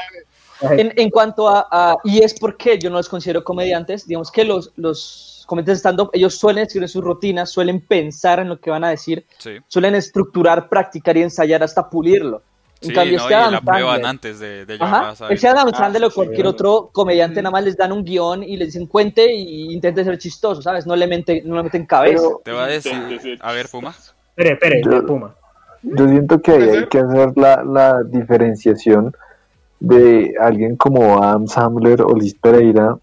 En, en cuanto a, a- y es porque yo no los considero comediantes, digamos que los, los comediantes de stand-up, ellos suelen escribir sus rutinas, suelen pensar en lo que van a decir, Sí, suelen estructurar, practicar y ensayar hasta pulirlo. En sí cambio, no, este Adam la prueban antes de, de llegar Ajá, a ese Adam Ah, Sandler o cualquier otro comediante nada más les dan un guion y les dicen cuente y intente ser chistoso, ¿sabes? No le, mente, no le meten cabeza. Pero Te va a decir. A ver, Puma. Espere, espere, Puma. Yo siento que ahí ¿Puede hay que hacer la, la diferenciación de alguien como Adam Sandler o Liz Pereira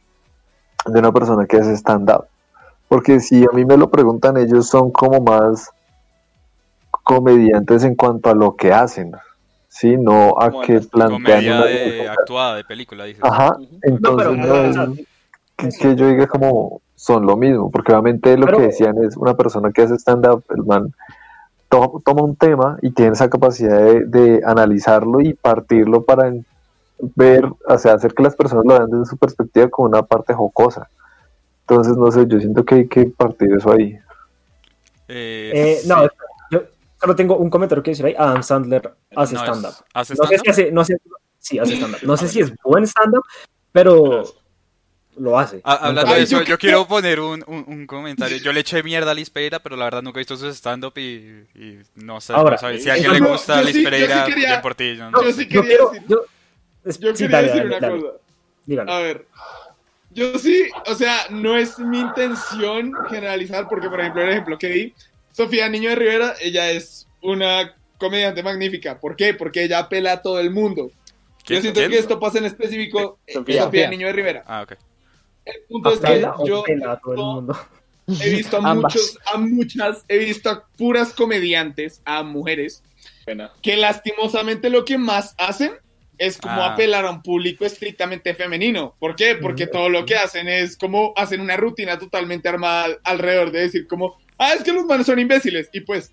de una persona que hace stand-up. Porque si a mí me lo preguntan, ellos son como más comediantes en cuanto a lo que hacen, ¿sí? No a Como que plantean Comedia una... de, actuada, de película, dices. Ajá, entonces pero- no que, que yo diga como son lo mismo, porque obviamente lo Pero- que decían es una persona que hace stand-up, el man to- toma un tema y tiene esa capacidad de, de analizarlo y partirlo para ver, o sea, hacer que las personas lo vean desde su perspectiva como una parte jocosa. Entonces, no sé, yo siento que hay que partir eso ahí. Eh, Eh, sí. no, yo solo tengo un comentario que decir ahí. Adam Sandler hace No, es- stand-up. ¿Hace No sé si hace, no sé, sí, hace stand-up. No sé si es buen stand-up, pero lo hace. Ah, hablando Ay, de eso, yo yo, quiero poner un, un, un comentario. Yo le eché mierda a Liz Pereira, pero la verdad nunca he visto su stand-up y, y no sé. Ahora, no sabe. si a alguien yo- le gusta yo Liz sí- yo sí Pereira, quería- bien por ti. yo no yo sí yo quería quiero, decir- yo, es- Yo sí, quería dale, decir dale, una dale, cosa. dígalo. A ver, yo sí, o sea, no es mi intención generalizar, porque por ejemplo, el ejemplo que di, Sofía Niño de Rivera, ella es una comediante magnífica. ¿Por qué? Porque ella apela a todo el mundo. Yo siento ¿Quién? que esto pasa en específico eh, Sofía. Sofía, Niño de Rivera. Ah, ok. El punto es que yo pela a todo el mundo. he visto a muchos, a muchas, he visto a puras comediantes, a mujeres, Pena. que lastimosamente lo que más hacen es como Ah. apelar a un público estrictamente femenino. ¿Por qué? Porque Mm, todo lo que hacen es como hacen una rutina totalmente armada al- alrededor de decir como, ah, es que los manos son imbéciles. Y pues,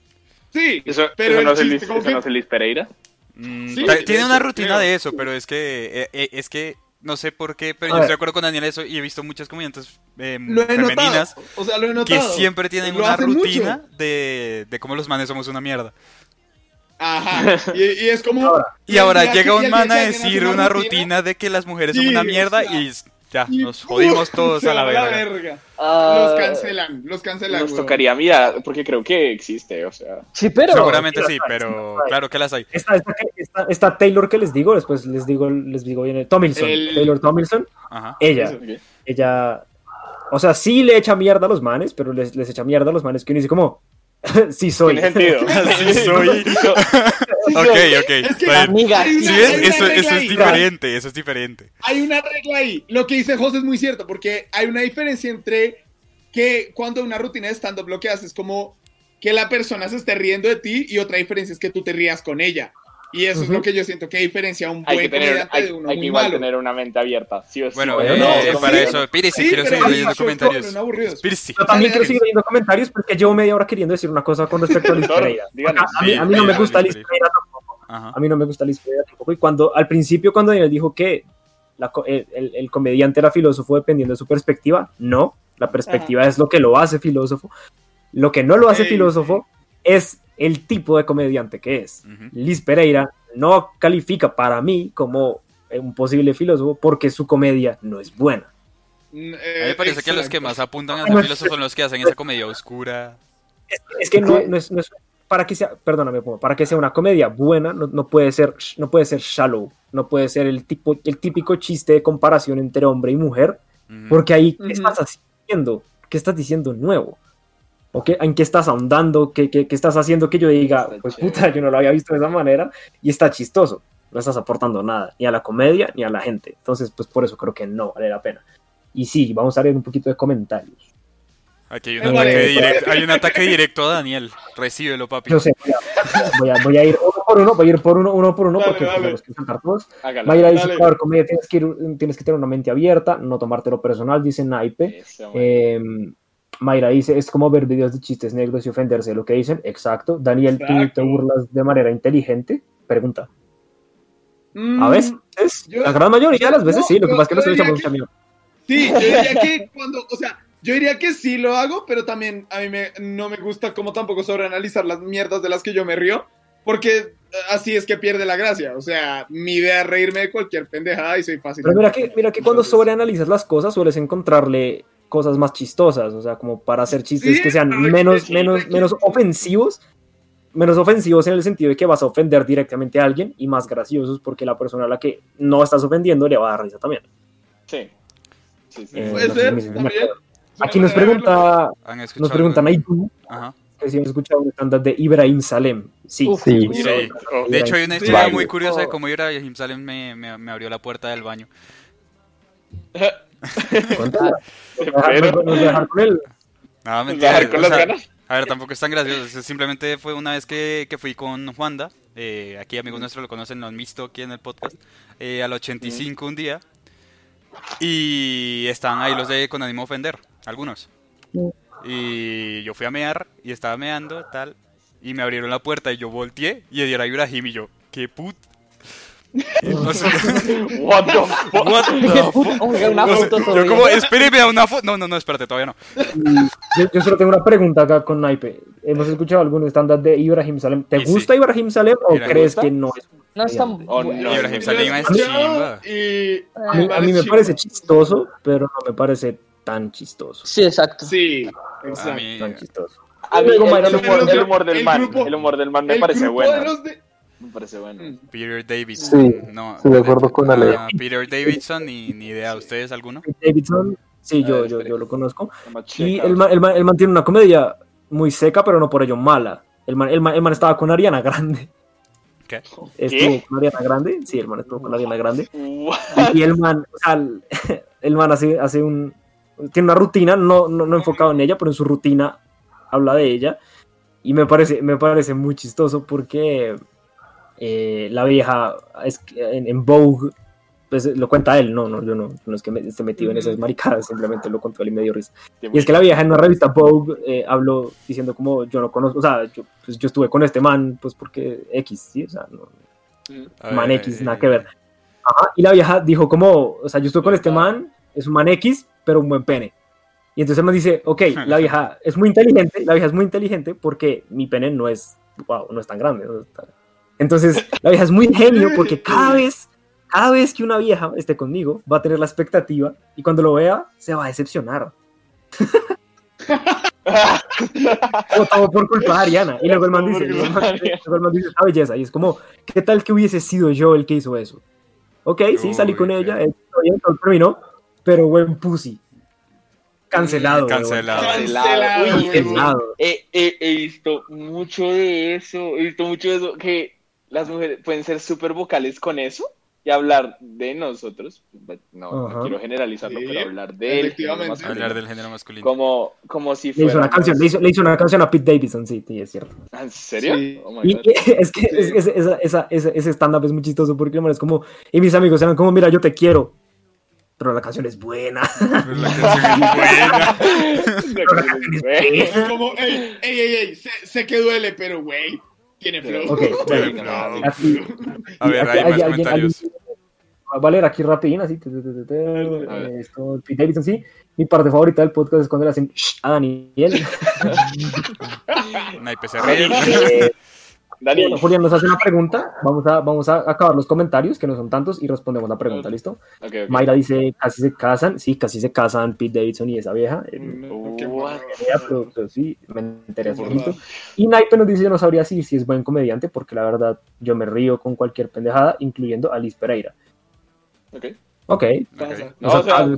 sí, ¿Eso, pero eso es chiste eso que- no es Liz Pereira? Mm, Sí, tiene una rutina creo. de eso, pero es que, eh, eh, es que no sé por qué, pero A yo ver. estoy de acuerdo con Daniel eso y he visto muchas comediantes eh, he femeninas notado. O sea, lo he que siempre tienen Lo una rutina de, de cómo los manes somos una mierda. Ajá. Y, y es como. Ahora, Y ahora llega un man a decir una rutina de que las mujeres son Sí, una mierda y ya, nos jodimos todos a la verga. Los cancelan, los cancelan. Nos weón. tocaría mirar, porque creo que existe, o sea. Sí, pero. Seguramente sí, hay, pero hay. claro que las hay. Esta, esta, esta- esta Taylor que les digo, después les digo, les digo bien, Tomilson, El- Taylor Tomilson, Ajá. ella, ella, o sea, sí le echa mierda a los manes, pero les, les echa mierda a los manes que uno dice como, sí soy. Tiene sentido. Sí soy. Ok, ok. Es que-. Amiga, Hay Sí, una eso, es diferente, eso es diferente. Hay una regla ahí. Lo que dice José es muy cierto, porque hay una diferencia entre que cuando una rutina de stand-up lo que haces es como que la persona se esté riendo de ti y otra diferencia es que tú te rías con ella. Y eso es Ujú. lo que yo siento que diferencia a un Hay buen que tener, comediante hay, de uno hay que muy igual malo. tener una mente abierta. Sí o sí. Bueno, Bueno, eh, no, para sí. eso, Pírese, Sí, quiero seguir hay leyendo comentarios. Yo también quiero seguir leyendo comentarios porque llevo media hora queriendo decir una cosa con respecto a Liz Pereira. díganos. A mí, a mí no me gusta Liz Pereira tampoco. Ajá. A mí no me gusta Liz Pereira tampoco. Y cuando, al principio, cuando Daniel dijo que la el, el- el comediante era filósofo dependiendo de su perspectiva, no. La perspectiva es lo que lo hace filósofo. Lo que no lo hace Sí, filósofo es el tipo de comediante que es. Ujú. Liz Pereira no califica para mí como un posible filósofo porque su comedia no es buena. A mí me parece que los que más apuntan a Bueno, ser filósofos son los que hacen esa comedia oscura. Es que no, no es, no es- para que sea, perdóname, para que sea una comedia buena, no, no puede ser, no puede ser shallow, no puede ser el tipo, el típico chiste de comparación entre hombre y mujer, porque ahí. ¿qué estás haciendo? ¿Qué estás diciendo nuevo? ¿O qué, ¿En qué estás ahondando? ¿Qué, qué, qué estás haciendo que yo diga, Está pues chévere. puta, yo no lo había visto de esa manera y está chistoso? No estás aportando nada, ni a la comedia ni a la gente. Entonces, pues por eso creo que no vale la pena. Y sí, vamos a leer un poquito de comentarios. Aquí hay un, Eh, ataque vale. directo, hay un ataque directo a Daniel. Recíbelo, papi. Yo sé, voy a, voy a- voy a ir uno por uno, voy a ir por uno, uno por uno, Dale, porque dale. tenemos que saltar todos. Hágalo. Mayra dice, Dale. ver comedia tienes que, ir- tienes que tener una mente abierta, no tomártelo personal, dice Naipe. Eso. Eh, Mayra dice, es como ver videos de chistes negros y ofenderse de lo que dicen. Exacto. Daniel, ¿tú Exacto. te burlas de manera inteligente? Pregunta. Mm, A veces, yo- la gran mayoría de las veces no, sí, lo que pasa es que nos echamos mucha mierda. Sí, yo diría que cuando, o sea, yo diría que sí lo hago, pero también a mí me, no me gusta como tampoco sobreanalizar las mierdas de las que yo me río, porque eh, así es que pierde la gracia. O sea, mi idea es reírme de cualquier pendejada y soy fácil. Pero mira que, mira que cuando sobreanalizas las cosas sueles encontrarle cosas más chistosas, o sea, como para hacer chistes Sí, que sean menos, menos, menos ofensivos, menos ofensivos en el sentido de que vas a ofender directamente a alguien y más graciosos porque la persona a la que no estás ofendiendo le va a dar risa también. Sí. Sí, sí. Eh, Puede no ser, también. Aquí nos pregunta, ¿Han nos preguntan ahí algo? Ajá. que si hemos escuchado un estándar de Ibrahim Salem. Sí, Uf, Sí. Sí. Oh, De hecho, hay una historia muy curiosa de cómo Ibrahim Salem me, me, me abrió la puerta del baño. Pero- Nos a dejar con él. Nada, ¿Nos mentira. va a dejar con o las sea, ganas? A ver, tampoco es tan gracioso. Simplemente fue una vez que, que fui con Juanda. eh, aquí amigos nuestros lo conocen, lo han visto aquí en el podcast. eh, al 85 un día. Y estaban ahí los de con ánimo de ofender, algunos. Y yo fui a mear y estaba meando, tal. Y me abrieron la puerta y yo volteé y era Ibrahim y yo, qué put. What the fuck? what the fuck? Una No sé, foto yo como, espéreme a una foto. No, no, no, espérate, todavía no. Yo, yo solo tengo una pregunta acá con Naipe. ¿Hemos escuchado algún estándar de Ibrahim Salem? ¿te Y sí. gusta Ibrahim Salem o crees ¿gusta? que no es? No está Oh, bueno. no. Ibrahim Salem es chimba. Y, A mí, a mí me parece chistoso, pero no me parece tan chistoso. Sí, exacto. Sí, A exacto. mí, Tan chistoso. A mí el, el humor, el humor del el man, grupo- el humor del man me parece de bueno. los de- Me parece bueno. Mm. Peter Davidson. Sí, no, estoy de acuerdo con Ale. Ah, Peter Davidson, ni, ni idea. ¿Ustedes alguno? Davidson, sí, yo, ver, yo, yo lo conozco. Y el man, el, man, el man tiene una comedia muy seca, pero no por ello mala. El man, el man, el man estaba con Ariana Grande. ¿Qué? Estuvo con Ariana Grande. Sí, el man estuvo con Ariana Grande. What? Y, el man, o sea, el, el man hace, hace un. Tiene una rutina, no, no, no enfocado en ella, pero en su rutina habla de ella. Y me parece, me parece muy chistoso porque eh, la vieja es, en, en Vogue, pues lo cuenta él, no, no, yo no, no es que me, esté metido en esas maricadas, simplemente lo contó él y me dio risa. Y es que la vieja en una revista Vogue eh, habló diciendo como yo no conozco, o sea, yo, pues, yo estuve con este man, pues porque X, ¿sí? O sea, no, A man ver, X, eh, nada que ver. Ajá, y la vieja dijo como, o sea, yo estuve con este man, es un man X, pero un buen pene. Y entonces el man dice, ok, la vieja es muy inteligente, la vieja es muy inteligente porque mi pene no es, wow, no es tan grande. no es tan- Entonces, la vieja es muy genio porque cada vez, cada vez que una vieja esté conmigo, va a tener la expectativa y cuando lo vea, se va a decepcionar. O todo por culpa de Ariana. Y luego el man dice, luego el man- dice, esta belleza. Y es como, ¿qué tal que hubiese sido yo el que hizo eso? Ok, sí, salí Uy, con ok. ella, eh, todo terminó, pero buen pussy. Cancelado. Cancelado. Cancelado. Uy, Cancelado. He, he- he visto mucho de eso, he visto mucho de eso, que las mujeres pueden ser súper vocales con eso y hablar de nosotros. No, no quiero generalizarlo, Sí, pero hablar de él. efectivamente. Hablar del género masculino. Como, como si Le hizo una canción, le hizo, le hizo una canción a Pete Davidson, sí, sí, es cierto. ¿En serio? Sí. Oh my Y God. es que es- es- esa- esa- ese, ese stand-up es muy chistoso porque el man es como, y mis amigos eran como, mira, yo te quiero, pero la canción es buena. Pero la canción es buena. Es como, ey, ey, ey, ey, sé, sé que duele, pero güey, tiene flow. Ok, Bueno, No, no, no, así. A ver, Aquí- hay más alguien- comentarios. alguien- Va a leer aquí rapidín, así. te- te- te- te- te- ver. Esto, Pete Davidson, sí. Mi parte favorita del podcast es cuando le hacen "Shh" a Daniel. Naipe se ríe. Dani, bueno, Julián nos hace una pregunta. Vamos a, vamos a acabar los comentarios, que no son tantos, y respondemos la pregunta, ¿listo? ok, ok. Mayra dice, casi se casan. Sí, casi se casan Pete Davidson y esa vieja. No, pero, pero sí, me poquito. verdad. Y Naipe nos dice, yo no sabría si, si es buen comediante, porque la verdad yo me río con cualquier pendejada, incluyendo a Liz Pereira. Ok. Ok. Pasa. No, O sea, sea-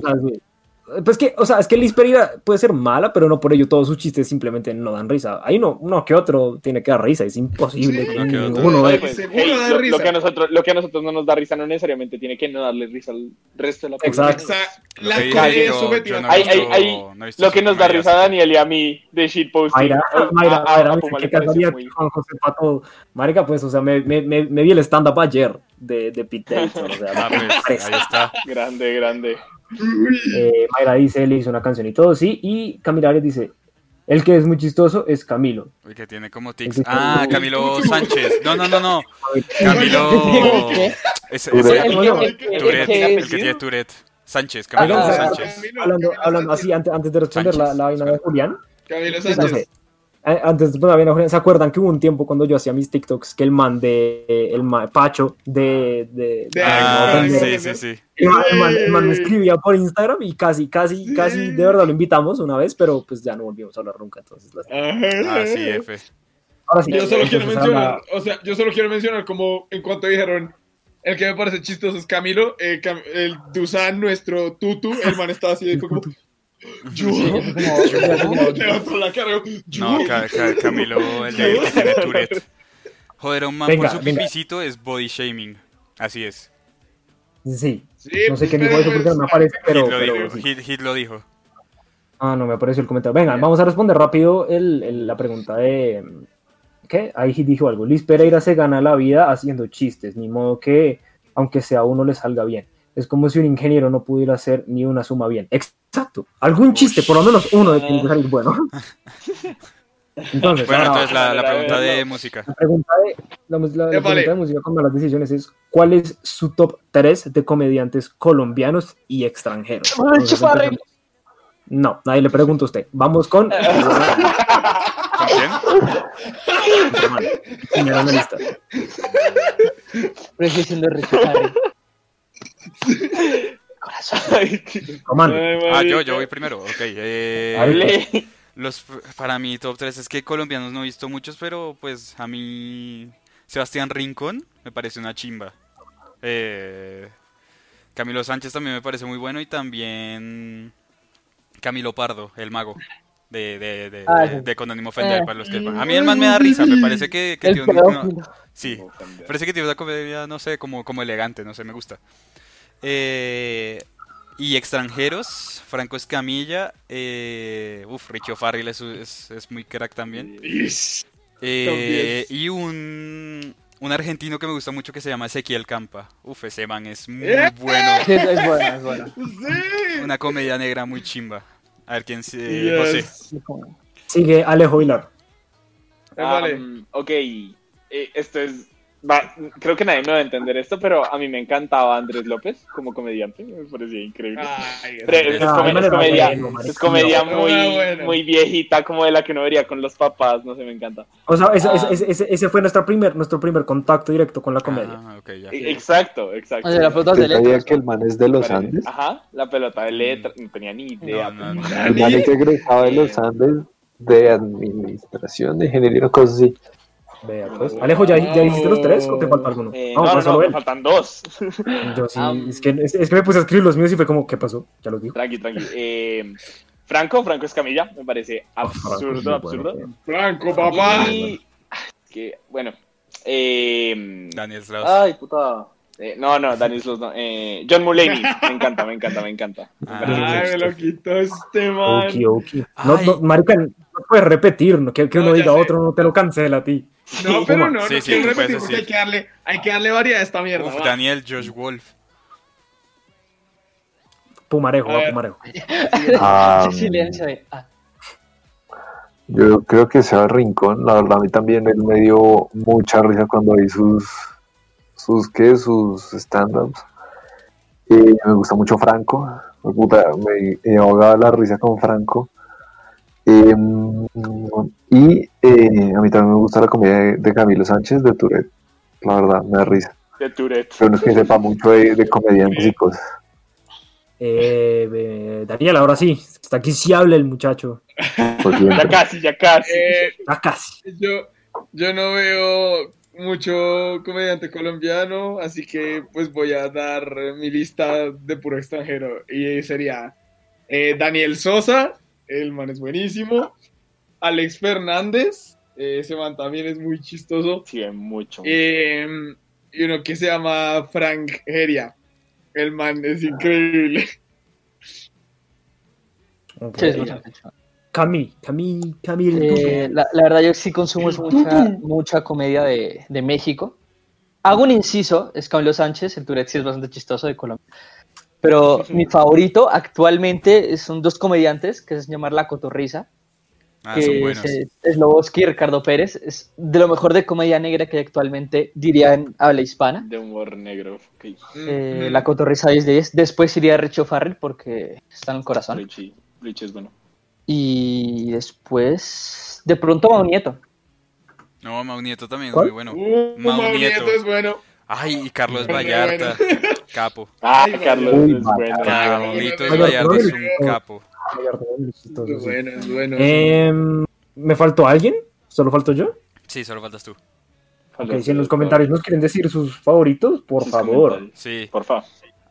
pues que, o sea, es que Liz Pereira puede ser mala, pero no por ello todos sus chistes simplemente no dan risa. Ahí no, uno que otro tiene que dar risa, es imposible Sí, que uno pues, hey, da lo, risa. lo que a nosotros, lo que a nosotros no nos da risa no necesariamente tiene que no darle risa al resto de la población. Exacto. Exacto. Lo La que comedia digo, es subjetiva. no he Ay, ay, visto- ay, no Lo que nos da risa a Daniel y a mí de shitposting. Mayra, a- Mayra, a- a dice le que parece casaría muy- con Juan José Pato. Marica, pues, o sea, me, me, me, me vi el stand-up ayer de, de Pete Davidson, o sea, Ah, pues, ahí está. Grande, grande. Eh, Mayra dice, le hizo una canción y todo, sí. Y Camila Arias dice, el que es muy chistoso es Camilo. Uy, que tiene como tics. Ah, Camilo- Camilo Sánchez. No, no, no, no. Camilo. Ese- El que- el el el es- tiene Tourette. Sánchez, Ah, Camilo sea, Sánchez. Hablando, hablando así, antes, antes de responder la, Sánchez, la vaina de Julián, Camilo no sé, Sánchez. Antes de de Julián, ¿se acuerdan que hubo un tiempo cuando yo hacía mis TikToks que el man de, el ma- Pacho de... de, De- Ah, no, sí, sí, sí. el, man, el man- el man me escribía por Instagram y casi, casi, casi de verdad lo invitamos una vez, pero pues ya no volvimos a hablar nunca, entonces... las- Ajá. Ah, sí, F. Ahora sí, Yo solo quiero mencionar, o sea, yo solo quiero mencionar como en cuanto dijeron, el que me parece chistoso es Camilo, eh, Cam- el Dusan, nuestro tutu, el man estaba así, fue como, yo, levantó la cara, yo, No, Ca- Ca- Camilo, el de que tiene Tourette. Joder, a un man Venga, por su pipicito es body shaming. Así es. Sí, Sí, no sé quién pero dijo eso porque pues, no me aparece, pero... Hit lo pero dijo. sí. Hit, Hit lo dijo. Ah, no me apareció el comentario. Venga, vamos a responder rápido el- el- la pregunta de. ¿Qué? Ahí dijo algo. Liz Pereira se gana la vida haciendo chistes, ni modo que, aunque sea a uno le salga bien. Es como si un ingeniero no pudiera hacer ni una suma bien. Exacto. Algún chiste, por lo menos uno de tiene que salir bueno. Entonces, Bueno, ahora, entonces la, pregunta de no. música. la pregunta de, la, mus- la- la Eh, pregunta de música con malas decisiones es: ¿cuál es su top 3 de comediantes colombianos y extranjeros? Entonces. No, nadie le pregunta a usted. Vamos con. ¿Con quién? Señora analista. Harry. Corazón. Ay, Ah, yo, yo voy primero. Ok. eh, Hable. los, para mí, top 3 es que colombianos no he visto muchos, pero pues a mí. Sebastián Rincón me parece una chimba. Eh, Camilo Sánchez también me parece muy bueno y también Camilo Pardo, el mago. De, de, de, Ah, de, sí. de Con ánimo ofender, Eh. para los que... A mí el man me da risa, me parece que, tiene una-. Sí, Parece que tiene una comedia, no sé, como, como elegante, no sé, me gusta. Eh, y extranjeros, Franco Escamilla, eh, uf, Richie O'Farrill es, es, es muy crack también. Eh, y un, un argentino que me gusta mucho que se llama Ezequiel Campa. Uf, ese man es muy ¡Eh! bueno. Es bueno, es bueno. Sí. Una comedia negra muy chimba. A ver quién se... Yes. José. Sigue Alejo Vilar. Vale. Um, ok, eh, esto es va, creo que nadie me va a entender esto, pero a mí me encantaba Andrés López como comediante, me parecía increíble. Ay, es, es Ah, come- es comedia, es No, muy, bueno, bueno. muy viejita, como de la que uno vería con los papás, no sé, me encanta. O sea, ese, Ah. ese- ese- ese- ese fue nuestra primer, nuestro primer contacto directo con la comedia. Ah, ya. E- Exacto, exacto. O sea, la pelota de ¿Usted sabía letras. que el man es de los Parece- Andes? Ajá, la pelota de letra, no tenía ni idea. No, no, no. El man es egresado de los Andes de administración de ingeniería, cosas así. Vea, pues. Alejo, ¿ya, ¿ya hiciste los tres o te falta alguno? Eh, no, no, no, pues me faltan dos. Yo sí, Ah. es, que, es, es que me puse a escribir los míos y fue como, ¿qué pasó? Ya los digo. tranqui, tranqui. Eh, Franco, Franco Escamilla, me parece Ah, absurdo, absurdo. bueno, Franco, papá. Y que, bueno, eh, Daniel Strauss. ay, puta. Eh, no, no, Daniel Sloss no. Eh, John Mulaney, me encanta, me encanta, me encanta. Ah, Ay, me lo quitó este man. Oki, oki. No, no, marica, no puedes repetir, ¿no? que, que uno No, diga sé. otro, no te lo cancela a ti. No, pero no, no Sí, sí, quiero repetir porque hay que darle, hay que darle variedad a esta mierda. Uf. Daniel Josh Wolf. Pumarejo, va. Pumarejo. Ah, Silencio de. Ah, Yo creo que sea Rincón, la verdad a mí también él me dio mucha risa cuando vi sus, sus, ¿qué? Sus stand-ups. Y me gusta mucho Franco, me, puta, me, me ahogaba la risa con Franco. Em, y eh, a mí también me gusta la comedia de, de Camilo Sánchez de Tourette, la verdad, me da risa. De Tourette. Pero no es que sepa mucho de, de comediantes y cosas. Eh, eh, Daniel, ahora sí, está aquí sí habla el muchacho. Pues Ya casi, ya casi. Eh, Ah, casi. yo, yo no veo mucho comediante colombiano, así que pues voy a dar mi lista de puro extranjero. Y sería eh, Daniel Sosa, el man es buenísimo. Alex Fernández, eh, ese man también es muy chistoso. Sí, hay mucho. Eh, y uno que se llama Frank Heria. El man es increíble. Sí, es. Camille, Camille, Camille. Eh, la, la verdad, yo sí consumo es mucha, mucha comedia de, de México. Hago un inciso, es Camilo Sánchez, el Tourette sí es bastante chistoso de Colombia. Pero mi favorito actualmente son dos comediantes que se llaman La Cotorrisa, Ah, que son buenos. es Sloboski y Ricardo Pérez. Es de lo mejor de comedia negra que actualmente diría en habla hispana. De humor negro. Eh, Mm, La Cotorrisa 10 de 10. Después iría Richo Farrell porque está en el corazón. Richie, Richie es bueno. Y después, de pronto, Mau Nieto. No, Mau Nieto también es ¿Cuál? muy bueno. Uh, Mau Mau Nieto. Nieto es bueno. Ay, y Carlos Bueno, Vallarta. Capo. Ah, Ay, Carlos Uy, es bueno. Carlitos Ay, Vallarta es un capo. Es bueno, es bueno. Em, ¿Me faltó alguien? ¿Solo faltó yo? Sí, solo faltas tú. Ok, si en los comentarios nos quieren decir sus favoritos, por Sus favor. Sí. Por favor.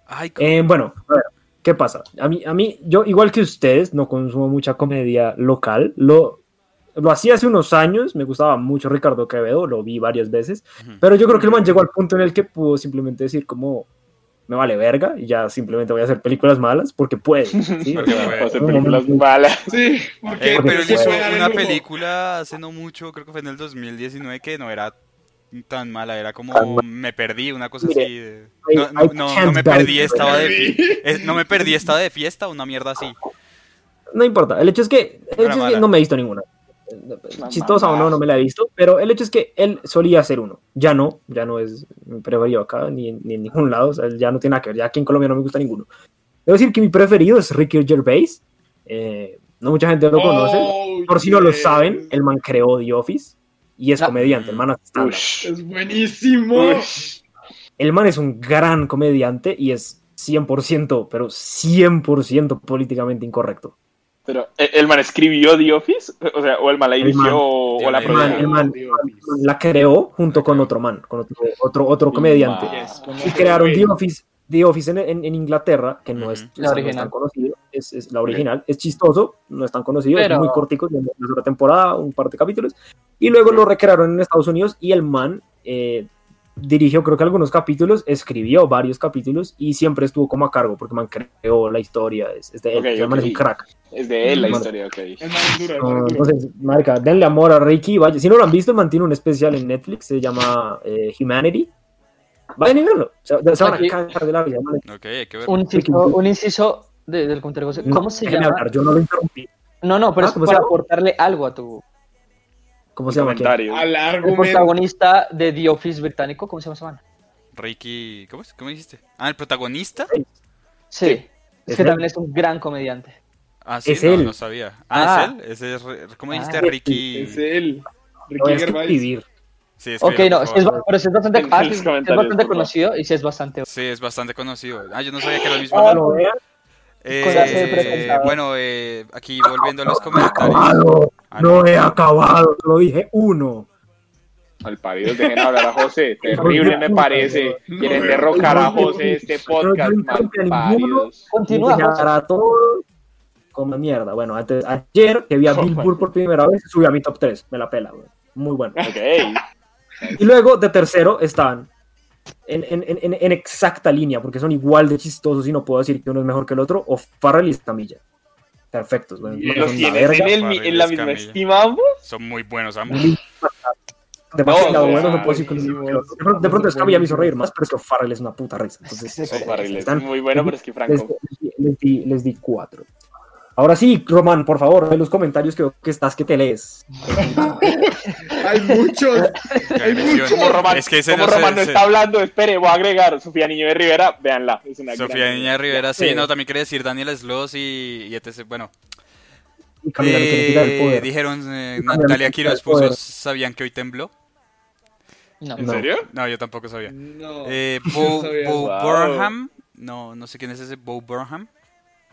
Ay, Eh, bueno, a ver, ¿qué pasa? A mí, a mí, yo, igual que ustedes, no consumo mucha comedia local. Lo, lo hacía hace unos años, me gustaba mucho Ricardo Quevedo, lo vi varias veces. Pero yo creo que el man llegó al punto en el que pudo simplemente decir como, me vale verga, y ya simplemente voy a hacer películas malas porque puede. ¿sí? Porque. Va a hacer películas malas. Sí, porque Eh, porque pero él hizo una película hace no mucho, creo que fue en el 2019, que no era tan mala, era como me perdí, una cosa Mire, así. de- No, no, no, no me perdí, estaba de Perdí. fi- eh, no me perdí, estaba de fiesta, una mierda así. No importa, el hecho es que, el hecho es que no me he visto ninguna. Chistosa o no, no me la he visto, pero el hecho es que él solía hacer uno. Ya no, ya no es mi preferido acá, ni, ni en ningún lado, o sea, ya no tiene nada que ver. Ya aquí en Colombia no me gusta ninguno. Debo decir que mi preferido es Ricky Gervais. Eh, no mucha gente lo conoce. Oh, Por si no lo saben, el man creó The Office y es Ah. comediante, el man hace. Es buenísimo. Ush. El man es un gran comediante y es 100%, pero 100% políticamente incorrecto. Pero, ¿el el man escribió The Office? O sea, o el man la El dirigió man. o El la man, produjo. el man-. La creó junto con otro man, con otro, otro, otro comediante. Yes, Y crearon. The Office, The Office en, en- en Inglaterra, que no es, Ujú. o sea, La no es original. tan conocido, es, es la original, es chistoso, no es tan conocido, Pero- es muy cortico, de una temporada, un par de capítulos, y luego lo recrearon en Estados Unidos y el man eh, dirigió creo que algunos capítulos, escribió varios capítulos y siempre estuvo como a cargo, porque man creó la historia, es, es de él, Ok, el man es un crack. Es de él la Bueno. historia, ok. Man man duro. Entonces, marica, denle amor a Ricky. Vaya. Si no lo han visto, mantiene un especial en Netflix, se llama eh, Humanity. Y verlo. Se, se van a cagar de la vida. ¿no? Ok, hay que ver. Un inciso, un inciso de- del comentario. ¿Cómo No, se llama? hablar, yo no lo interrumpí. No, no, pero Ah, es ¿cómo se para aportarle algo a tu. ¿Cómo se llama? Al El argumento. protagonista de The Office británico, ¿cómo se llama esa man? Ricky. ¿Cómo es? ¿Cómo dijiste? Ah, el protagonista. Sí. Es Es que él. también es un gran comediante. Ah, sí, Es no, él. no sabía. Ah, Ah. es él. Ese es, ¿Cómo dijiste? Ah. Ricky. Es él. Lo voy a Ricky Gervais. Sí, Ok, no, es, pero sí es bastante, ah, sí es bastante conocido y sí es bastante. Sí, es bastante conocido. Ah, yo no sabía que era el mismo. Ah, Lo vea. Eh, bueno, eh, aquí volviendo a los comentarios. Acabado. Ah, no. No he acabado. Lo dije uno. Al parido, dejen hablar a José. Terrible me parece. Quieren No, derrocar a no, José este podcast, no, no, mal no, paridos. Continúa, como mierda. Bueno, antes, ayer que vi a Billboard por primera vez, subí a mi top 3. Me la pela, güey. Muy bueno. Ok. Y luego de tercero están en, en- en- en exacta línea, porque son igual de chistosos y no puedo decir que uno es mejor que el otro, o Farrell y Camilla. Perfectos. Bien. ¿Los tienes verga. en, el en la misma Escamilla. estima ambos? Son muy buenos ambos. Demasiado No, bueno, no no, puedo decir que no. De pronto, de pronto Escamilla me hizo reír más, pero es que Farrell es una puta risa. Entonces, Farrell es están- muy bueno, pero es que les, Franco. les di, les di cuatro. Ahora sí, Román, por favor, en los comentarios que veo que estás que te lees. Hay muchos. Hay muchos. Como Román, Es que ese como no se- Román no se- está hablando, espere, voy a agregar Sofía Niño de Rivera, véanla. Es una Sofía gran- Niña Rivera, sí, Sí. no, también quería decir Daniel Sloss y, y etc. Bueno, Y quiere eh, poder. dijeron, eh, Y Natalia Quiroz puso, ¿sabían que hoy tembló? No. ¿En No. serio? No, yo tampoco sabía. No. Eh, no Bo, sabía. Bo Wow. Burnham, no, no sé quién es ese, Bo Burnham.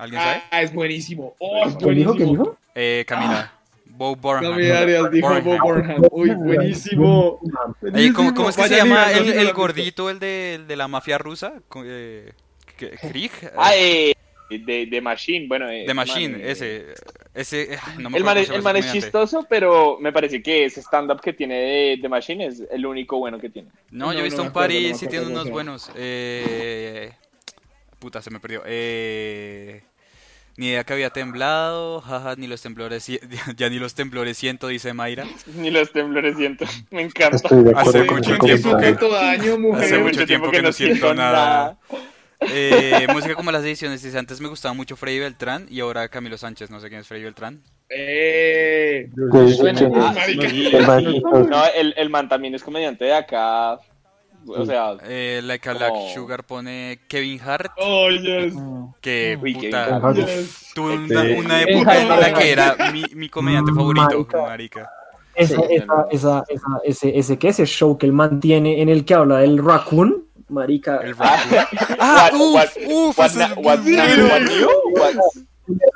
¿Alguien sabe? Ah, es buenísimo. Oh, es ¿Quién dijo? ¿Quién buenísimo. dijo? Eh, Camila. Bo Burnham. Gaby Arias dijo Burnham. Bob Burnham. Uy, buenísimo. Oye, ¿cómo, cómo es que se llama el, no gordito, el de, el de la mafia rusa? Eh, ¿qué- ¿Krieg? Ah, eh, de, de Machine, bueno. eh, The man, Machine, eh, ese. ese eh, no me El man, es, el man chistoso, pero me parece que ese stand-up que tiene de, de Machine es el único bueno que tiene. No, No, yo he no visto me un par no y sí tiene unos buenos. Eh... Puta, se me perdió. Eh... Ni idea que había temblado, jaja, ni los temblores, ya ni los temblores siento, dice Mayra. Ni los temblores siento. Me encanta. Estoy de Hace mucho Que tiempo sujeto daño, mujer. Hace mucho tiempo que no siento nada. Eh, música como las ediciones, dice, antes me gustaba mucho Freddy Beltrán y ahora Camilo Sánchez, no sé quién es Freddy Beltrán. Eh. No, el, el man también es comediante de acá. O sea, Eh, like a Black. Sugar pone Kevin Hart, Oh, yes. que Uy, puta. Yes. tuve Sí. una, época en la que era mi, mi comediante favorito, Marica. marica. Esa, Sí. esa, esa, esa, ese, ese, ¿qué? ese show que él mantiene en el que habla del raccoon, marica. El. Ah, what, uf, what, uf, what, what, what? What- me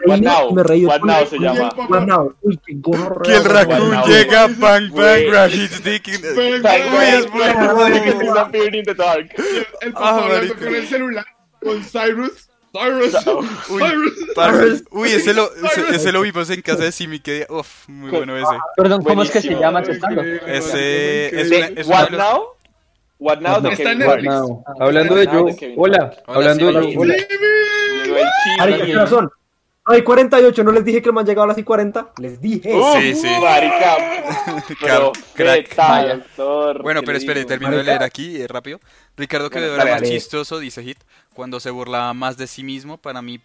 what now? me reí What now se llama. What now? Uy, qué gorro. Que el raccoon llega, bang, bang, his dick. Bang, Bang, in the dark. El Ah, papá hablando marica. con el celular. Con Cyrus. Cyrus. Uy, Uy, ese lo, ese, lo vimos en casa de Simi, que uf, muy bueno ese. Perdón, ¿cómo es que se llama ese es what now? What now de Está Kevin hablando de yo, hola, hablando de yo, hola. Llegó el Hay 48, no les dije que el man llegaba a las y 40. Les dije. Uf, Sí, sí. Marica. Claro, crack. Doctor, Bueno, pero espere, termino de leer aquí eh, rápido. Ricardo Quevedo Bueno, era más chistoso, dice Hit, cuando se burlaba más de sí mismo. Para mí,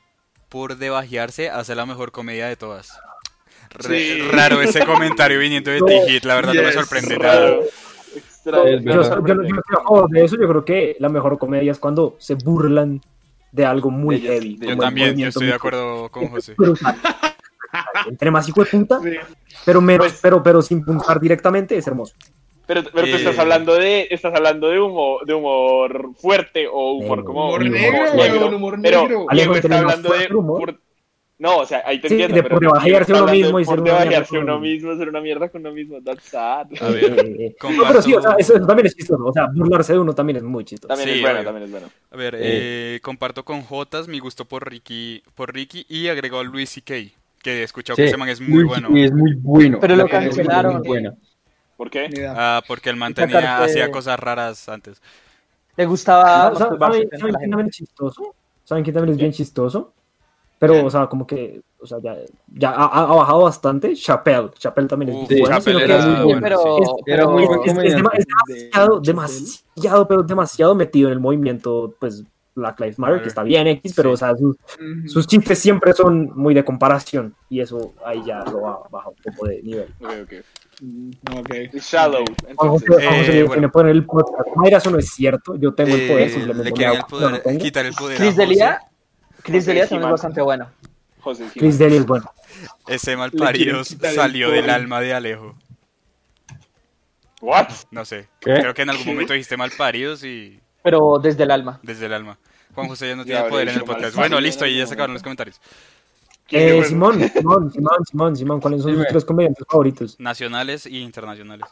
por debajearse, hace la mejor comedia de todas. Re- Sí. Raro ese comentario viniendo de ti, Hit. La verdad no me sorprende nada. Yo, yo, yo, yo estoy a favor de eso. Yo creo que la mejor comedia es cuando se burlan de algo muy De heavy. de Yo también, yo estoy de acuerdo con José. Entre más hijo de puta, Sí. pero, menos, Pues- pero, pero sin puntar directamente, es hermoso. Pero, pero tú Eh. estás hablando de estás hablando de humor de humor fuerte o humor Negro. como Humor Humor negro, negro. weón, humor pero negro. Alejo Diego está hablando de humor. No o sea ahí te Sí, entiendo de pero uno mismo y ser una mierda debajearse con uno mismo ser una mierda con uno mismo that's sad A ver, Eh, no, pero sí, o sea, eso, eso también es chistoso. O sea, burlarse de uno también es muy chistoso. también Sí, es bueno obvio. también es bueno A ver, eh, comparto con Jotas mi gusto por Ricky, por Ricky y agregó a Luis C.K. Que he escuchado que Sí, ese man es muy Luis bueno. Y es muy bueno. Pero lo muy cancelaron. ¿por qué? Ah, porque el man tenía, hacía cosas raras antes. ¿Le gustaba ¿Saben, quién también es chistoso? ¿Saben quién también es bien chistoso? Pero, o sea, como que, o sea, ya, ya ha, ha bajado bastante. Chappelle. Chappelle también es Uf, bueno, Chappelle sino que era es bueno. pero, sí. Muy pero- Es, es- es es demasiado, demasiado, pero demasiado metido en el movimiento, pues, Black Lives Matter, que está bien X, pero Sí. o sea, sus, sus chistes siempre son muy de comparación y eso ahí ya lo baja, baja un poco de nivel. Ok, ok. Mm, Ok. Shallow. José, Entonces, José Eh, le bueno. poder el podcast. Mayra, eso no es cierto. Yo tengo el poder, Eh, simplemente le quieren el hago- no lo poder, tengo. quitar el poder. José. Delia, Chris Delia también es bastante bueno. José. Chris Daly es bueno. Ese mal parido salió del alma de Alejo. What? No sé. ¿Qué? Creo que en algún momento dijiste mal paridos y Pero desde el alma. desde el alma. Juan José ya no tiene poder en el podcast. Bueno, en listo, y ya se acabaron los comentarios. Eh. Simón, Simón, Simón, Simón, Simón, ¿cuáles son sus tres comediantes favoritos? Nacionales y internacionales.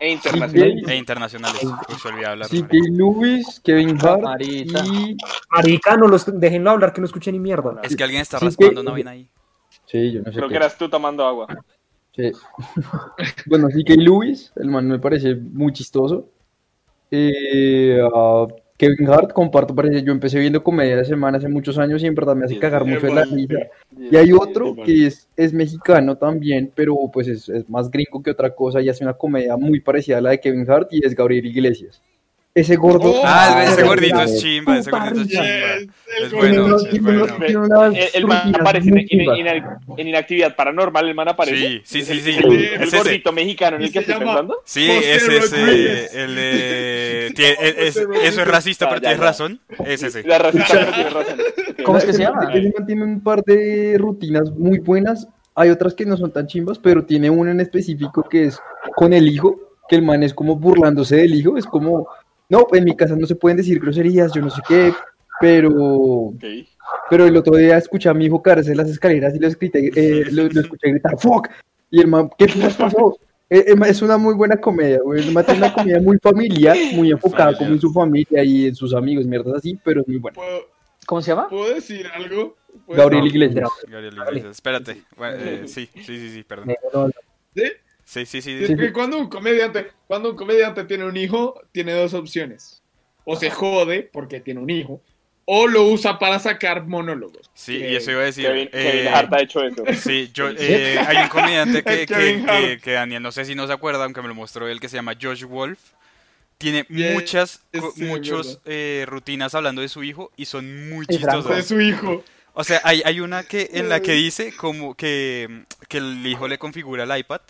E internacional. E internacionales. Uy, se olvidó hablar. CK marica. Lewis, Kevin Hart Marita. y... Marica, no los déjenlo hablar que no escuché ni mierda. Es que alguien está Sí, raspando que- una vaina ahí. Sí, yo no sé Creo qué. que eras tú tomando agua. Sí. bueno, CK Lewis, el man me parece muy chistoso. Eh, ah, Kevin Hart, comparto, parece, yo empecé viendo comedia de semana hace muchos años y en verdad me hace cagar mucho de la risa. Y hay otro que es, es mexicano también, pero pues es, es más gringo que otra cosa y hace una comedia muy parecida a la de Kevin Hart y es Gabriel Iglesias. Ese gordo. Oh, Ah, ese gordito es chimba, ese gordito es chimba. el Es bueno, es El, el man aparece en, inactividad paranormal, el man aparece. Sí, sí, sí, el, gordito mexicano en el que estoy pensando. Sí, es ese. Rodríguez. El de. Rodríguez. eso es racista, pero tienes razón. Es ese. La racista, pero tiene razón. ¿Cómo es que se llama? Ese man tiene un par de rutinas muy buenas. Hay otras que no son tan chimbas, pero tiene una en específico que es con el hijo, que el man es como burlándose del hijo. Es como, no, en mi casa no se pueden decir groserías, yo no sé qué, pero, pero el otro día escuché a mi hijo caerse en las escaleras y lo, escrité, eh, lo, lo escuché gritar, ¡fuck! Y el man, ¿qué putas pasó? Eh, eh, es una muy buena comedia, güey. El man tiene una comedia muy familiar, muy enfocada como en su familia y en sus amigos, mierdas así, pero es muy buena. ¿Puedo, ¿Cómo se llama? puedo decir algo? ¿Puedo- Gabriel Iglesias. Gabriel Iglesias. Espérate. Bueno, eh, sí, sí, sí, sí, perdón. ¿Sí? Sí, sí, sí. Es que cuando un comediante, cuando un comediante tiene un hijo, tiene dos opciones. O se jode porque tiene un hijo, o lo usa para sacar monólogos. Sí, y eso iba a decir. Kevin, eh, Kevin Hart ha hecho eso. Sí, yo, eh, hay un comediante que, que, Daniel, no sé si no se acuerda, aunque me lo mostró él, que se llama Josh Wolf. Tiene Yeah, muchas, sí, muchos eh, rutinas hablando de su hijo y son muy Franco. De chistosas. su hijo. O sea, hay, hay una que en la que dice como que, que el hijo le configura el iPad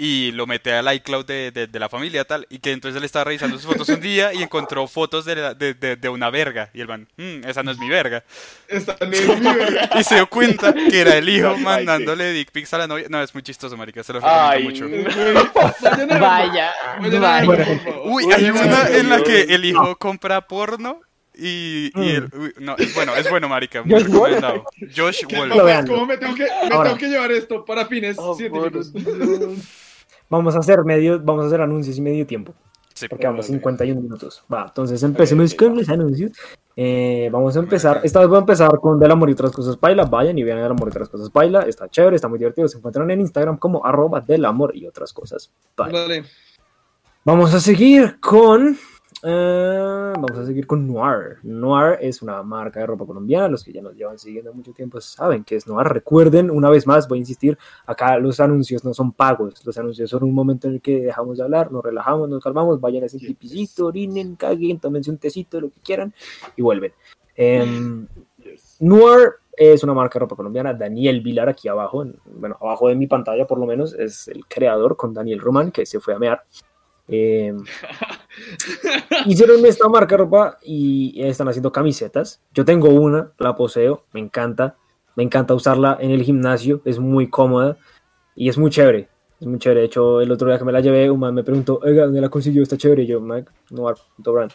y lo mete al iCloud de, de- de la familia tal y que entonces él estaba revisando sus fotos un día y encontró fotos de, la- de, de- de una verga y el man, "Mm, esa no es mi verga. Esta no es mi verga. Y se dio cuenta que era el hijo mandándole dick pics a la novia. No, es muy chistoso, marica, se lo recomiendo Ay, mucho. Vaya, vaya. Uy, hay una en la que el hijo compra porno y, y el, uy, no, es bueno, es bueno, marica, muy Josh Wolf. recomendado. Josh ¿Qué Wolf. ¿Cómo me tengo que, me tengo que llevar esto para fines Oh, científicos? Vamos a hacer medio, vamos a hacer anuncios y medio tiempo. Sí. porque vamos 51 minutos. Va, entonces empecemos con los anuncios. Eh, vamos a empezar. Esta vez voy a empezar con Del Amor y otras cosas baila. Vayan y vean Del Amor y otras cosas baila. Está chévere, está muy divertido. Se encuentran en Instagram como arroba del amor y otras cosas. Vale. Vamos a seguir con. Eh, vamos a seguir con Noir. Noir es una marca de ropa colombiana. Los que ya nos llevan siguiendo mucho tiempo saben que es Noir. Recuerden, una vez más, voy a insistir: acá los anuncios no son pagos. Los anuncios son un momento en el que dejamos de hablar, nos relajamos, nos calmamos, vayan a hacer pipicito, orinen, caguen, tómense un tecito, lo que quieran y vuelven. Em, Noir es una marca de ropa colombiana. Daniel Vilar, aquí abajo, en- bueno, abajo de mi pantalla por lo menos, es el creador con Daniel Román, que se fue a mear. Eh, hicieron esta marca ropa y están haciendo camisetas. Yo tengo una, la poseo, me encanta. Me encanta usarla en el gimnasio, es muy cómoda y es muy chévere. Es muy chévere. De hecho, el otro día que me la llevé, un man me preguntó, oiga, ¿dónde la consiguió? Está chévere. Y yo, Mac, no, brand.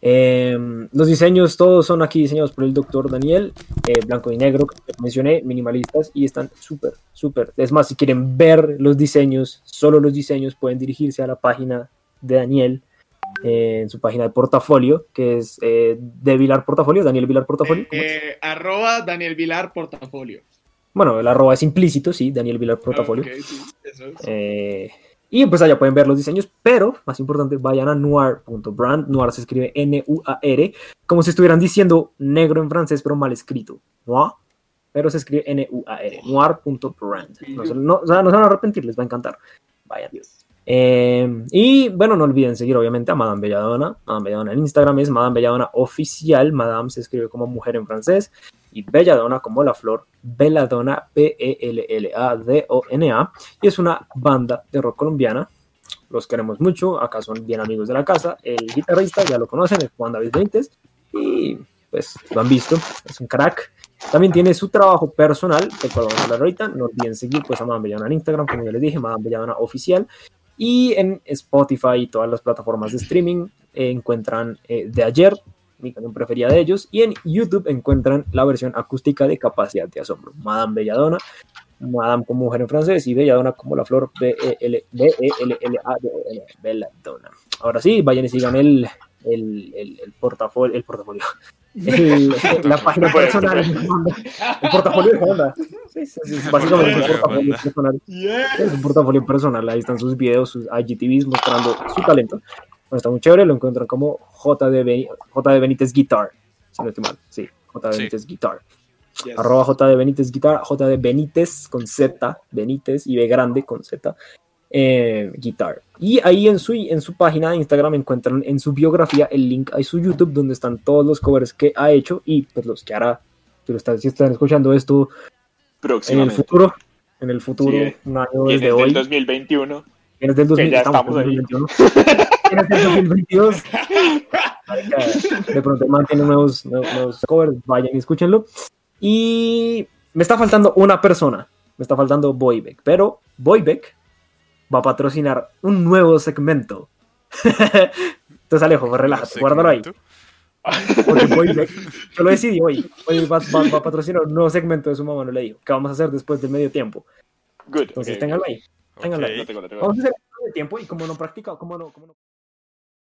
Eh, los diseños todos son aquí diseñados por el doctor Daniel, eh, blanco y negro, que mencioné, minimalistas y están súper, súper. Es más, si quieren ver los diseños, solo los diseños, pueden dirigirse a la página de Daniel, eh, en su página de portafolio, que es eh, de Vilar Portafolio, Daniel Vilar Portafolio. arroba Daniel Vilar Portafolio. Bueno, el arroba es implícito, sí, Daniel Vilar Portafolio. Sí, eso es. Y pues allá pueden ver los diseños, pero más importante, vayan a noir.brand. Noir se escribe N-U-A-R, como si estuvieran diciendo negro en francés, pero mal escrito. Noir, pero se escribe N-U-A-R. Noir.brand. No, no, o sea, no se van a arrepentir, les va a encantar. Vayan. Eh, y bueno, no olviden seguir obviamente a Madame Belladonna. Madame Belladonna en Instagram es Madame Belladonna Oficial. Madame se escribe como mujer en francés. Y Belladonna como la flor. Belladonna, B-E-L-L-A-D-O-N-A. Y es una banda de rock colombiana. Los queremos mucho. Acá son bien amigos de la casa. El guitarrista, ya lo conocen, es Juan David Benítez. Y pues lo han visto. Es un crack. También tiene su trabajo personal, del cual vamos a hablar ahorita. No olviden seguir pues, a Madame Belladonna en Instagram, como ya les dije, Madame Belladonna Oficial. Y en Spotify y todas las plataformas de streaming eh, encuentran eh, de ayer, mi canción preferida de ellos. Y en YouTube encuentran la versión acústica de Capacidad de Asombro. Madame Belladonna, Madame como mujer en francés y Belladonna como la flor E B-E-L-L-A-D-O-N, Belladonna. Ahora sí, vayan y sigan el, el, el, el portafolio, el portafolio, el- la página personal, el portafolio de Honda. Sí, sí, sí, básicamente es un portafolio personal. Es un portafolio personal, ahí están sus videos, sus IGTVs mostrando su talento. Bueno, está muy chévere, lo encuentran como JD, Beni- JD Benítez Guitar, si no estoy mal, sí, JD Sí. Benítez Guitar. Arroba JD Benítez Guitar, JD Benítez con Z, Benítez y B grande con Z, eh, Guitar. Y ahí en su, en su página de Instagram encuentran en su biografía el link a su YouTube donde están todos los covers que ha hecho y pues los que hará. Si, lo están, si están escuchando esto en el futuro, en el futuro, Sí. un año desde hoy. el 2021. Tienes del 2000, ya estamos, estamos en ahí. 2021. Del 2022. Marica, De pronto mantiene nuevos, nuevos, nuevos covers, vayan y escúchenlo. Y me está faltando una persona, me está faltando Boybeck, pero Boybeck va a patrocinar un nuevo segmento. Entonces Alejo, relájate, guárdalo ahí. Porque Boybeck, yo lo decidí hoy, hoy va, va- va a patrocinar un nuevo segmento de su mamá, no le dijo, que vamos a hacer después del medio tiempo. Good. Entonces ok, ténganlo ok. ahí, ténganlo ahí. Lo tengo. Vamos a hacer el medio tiempo y como no practica, como no, como no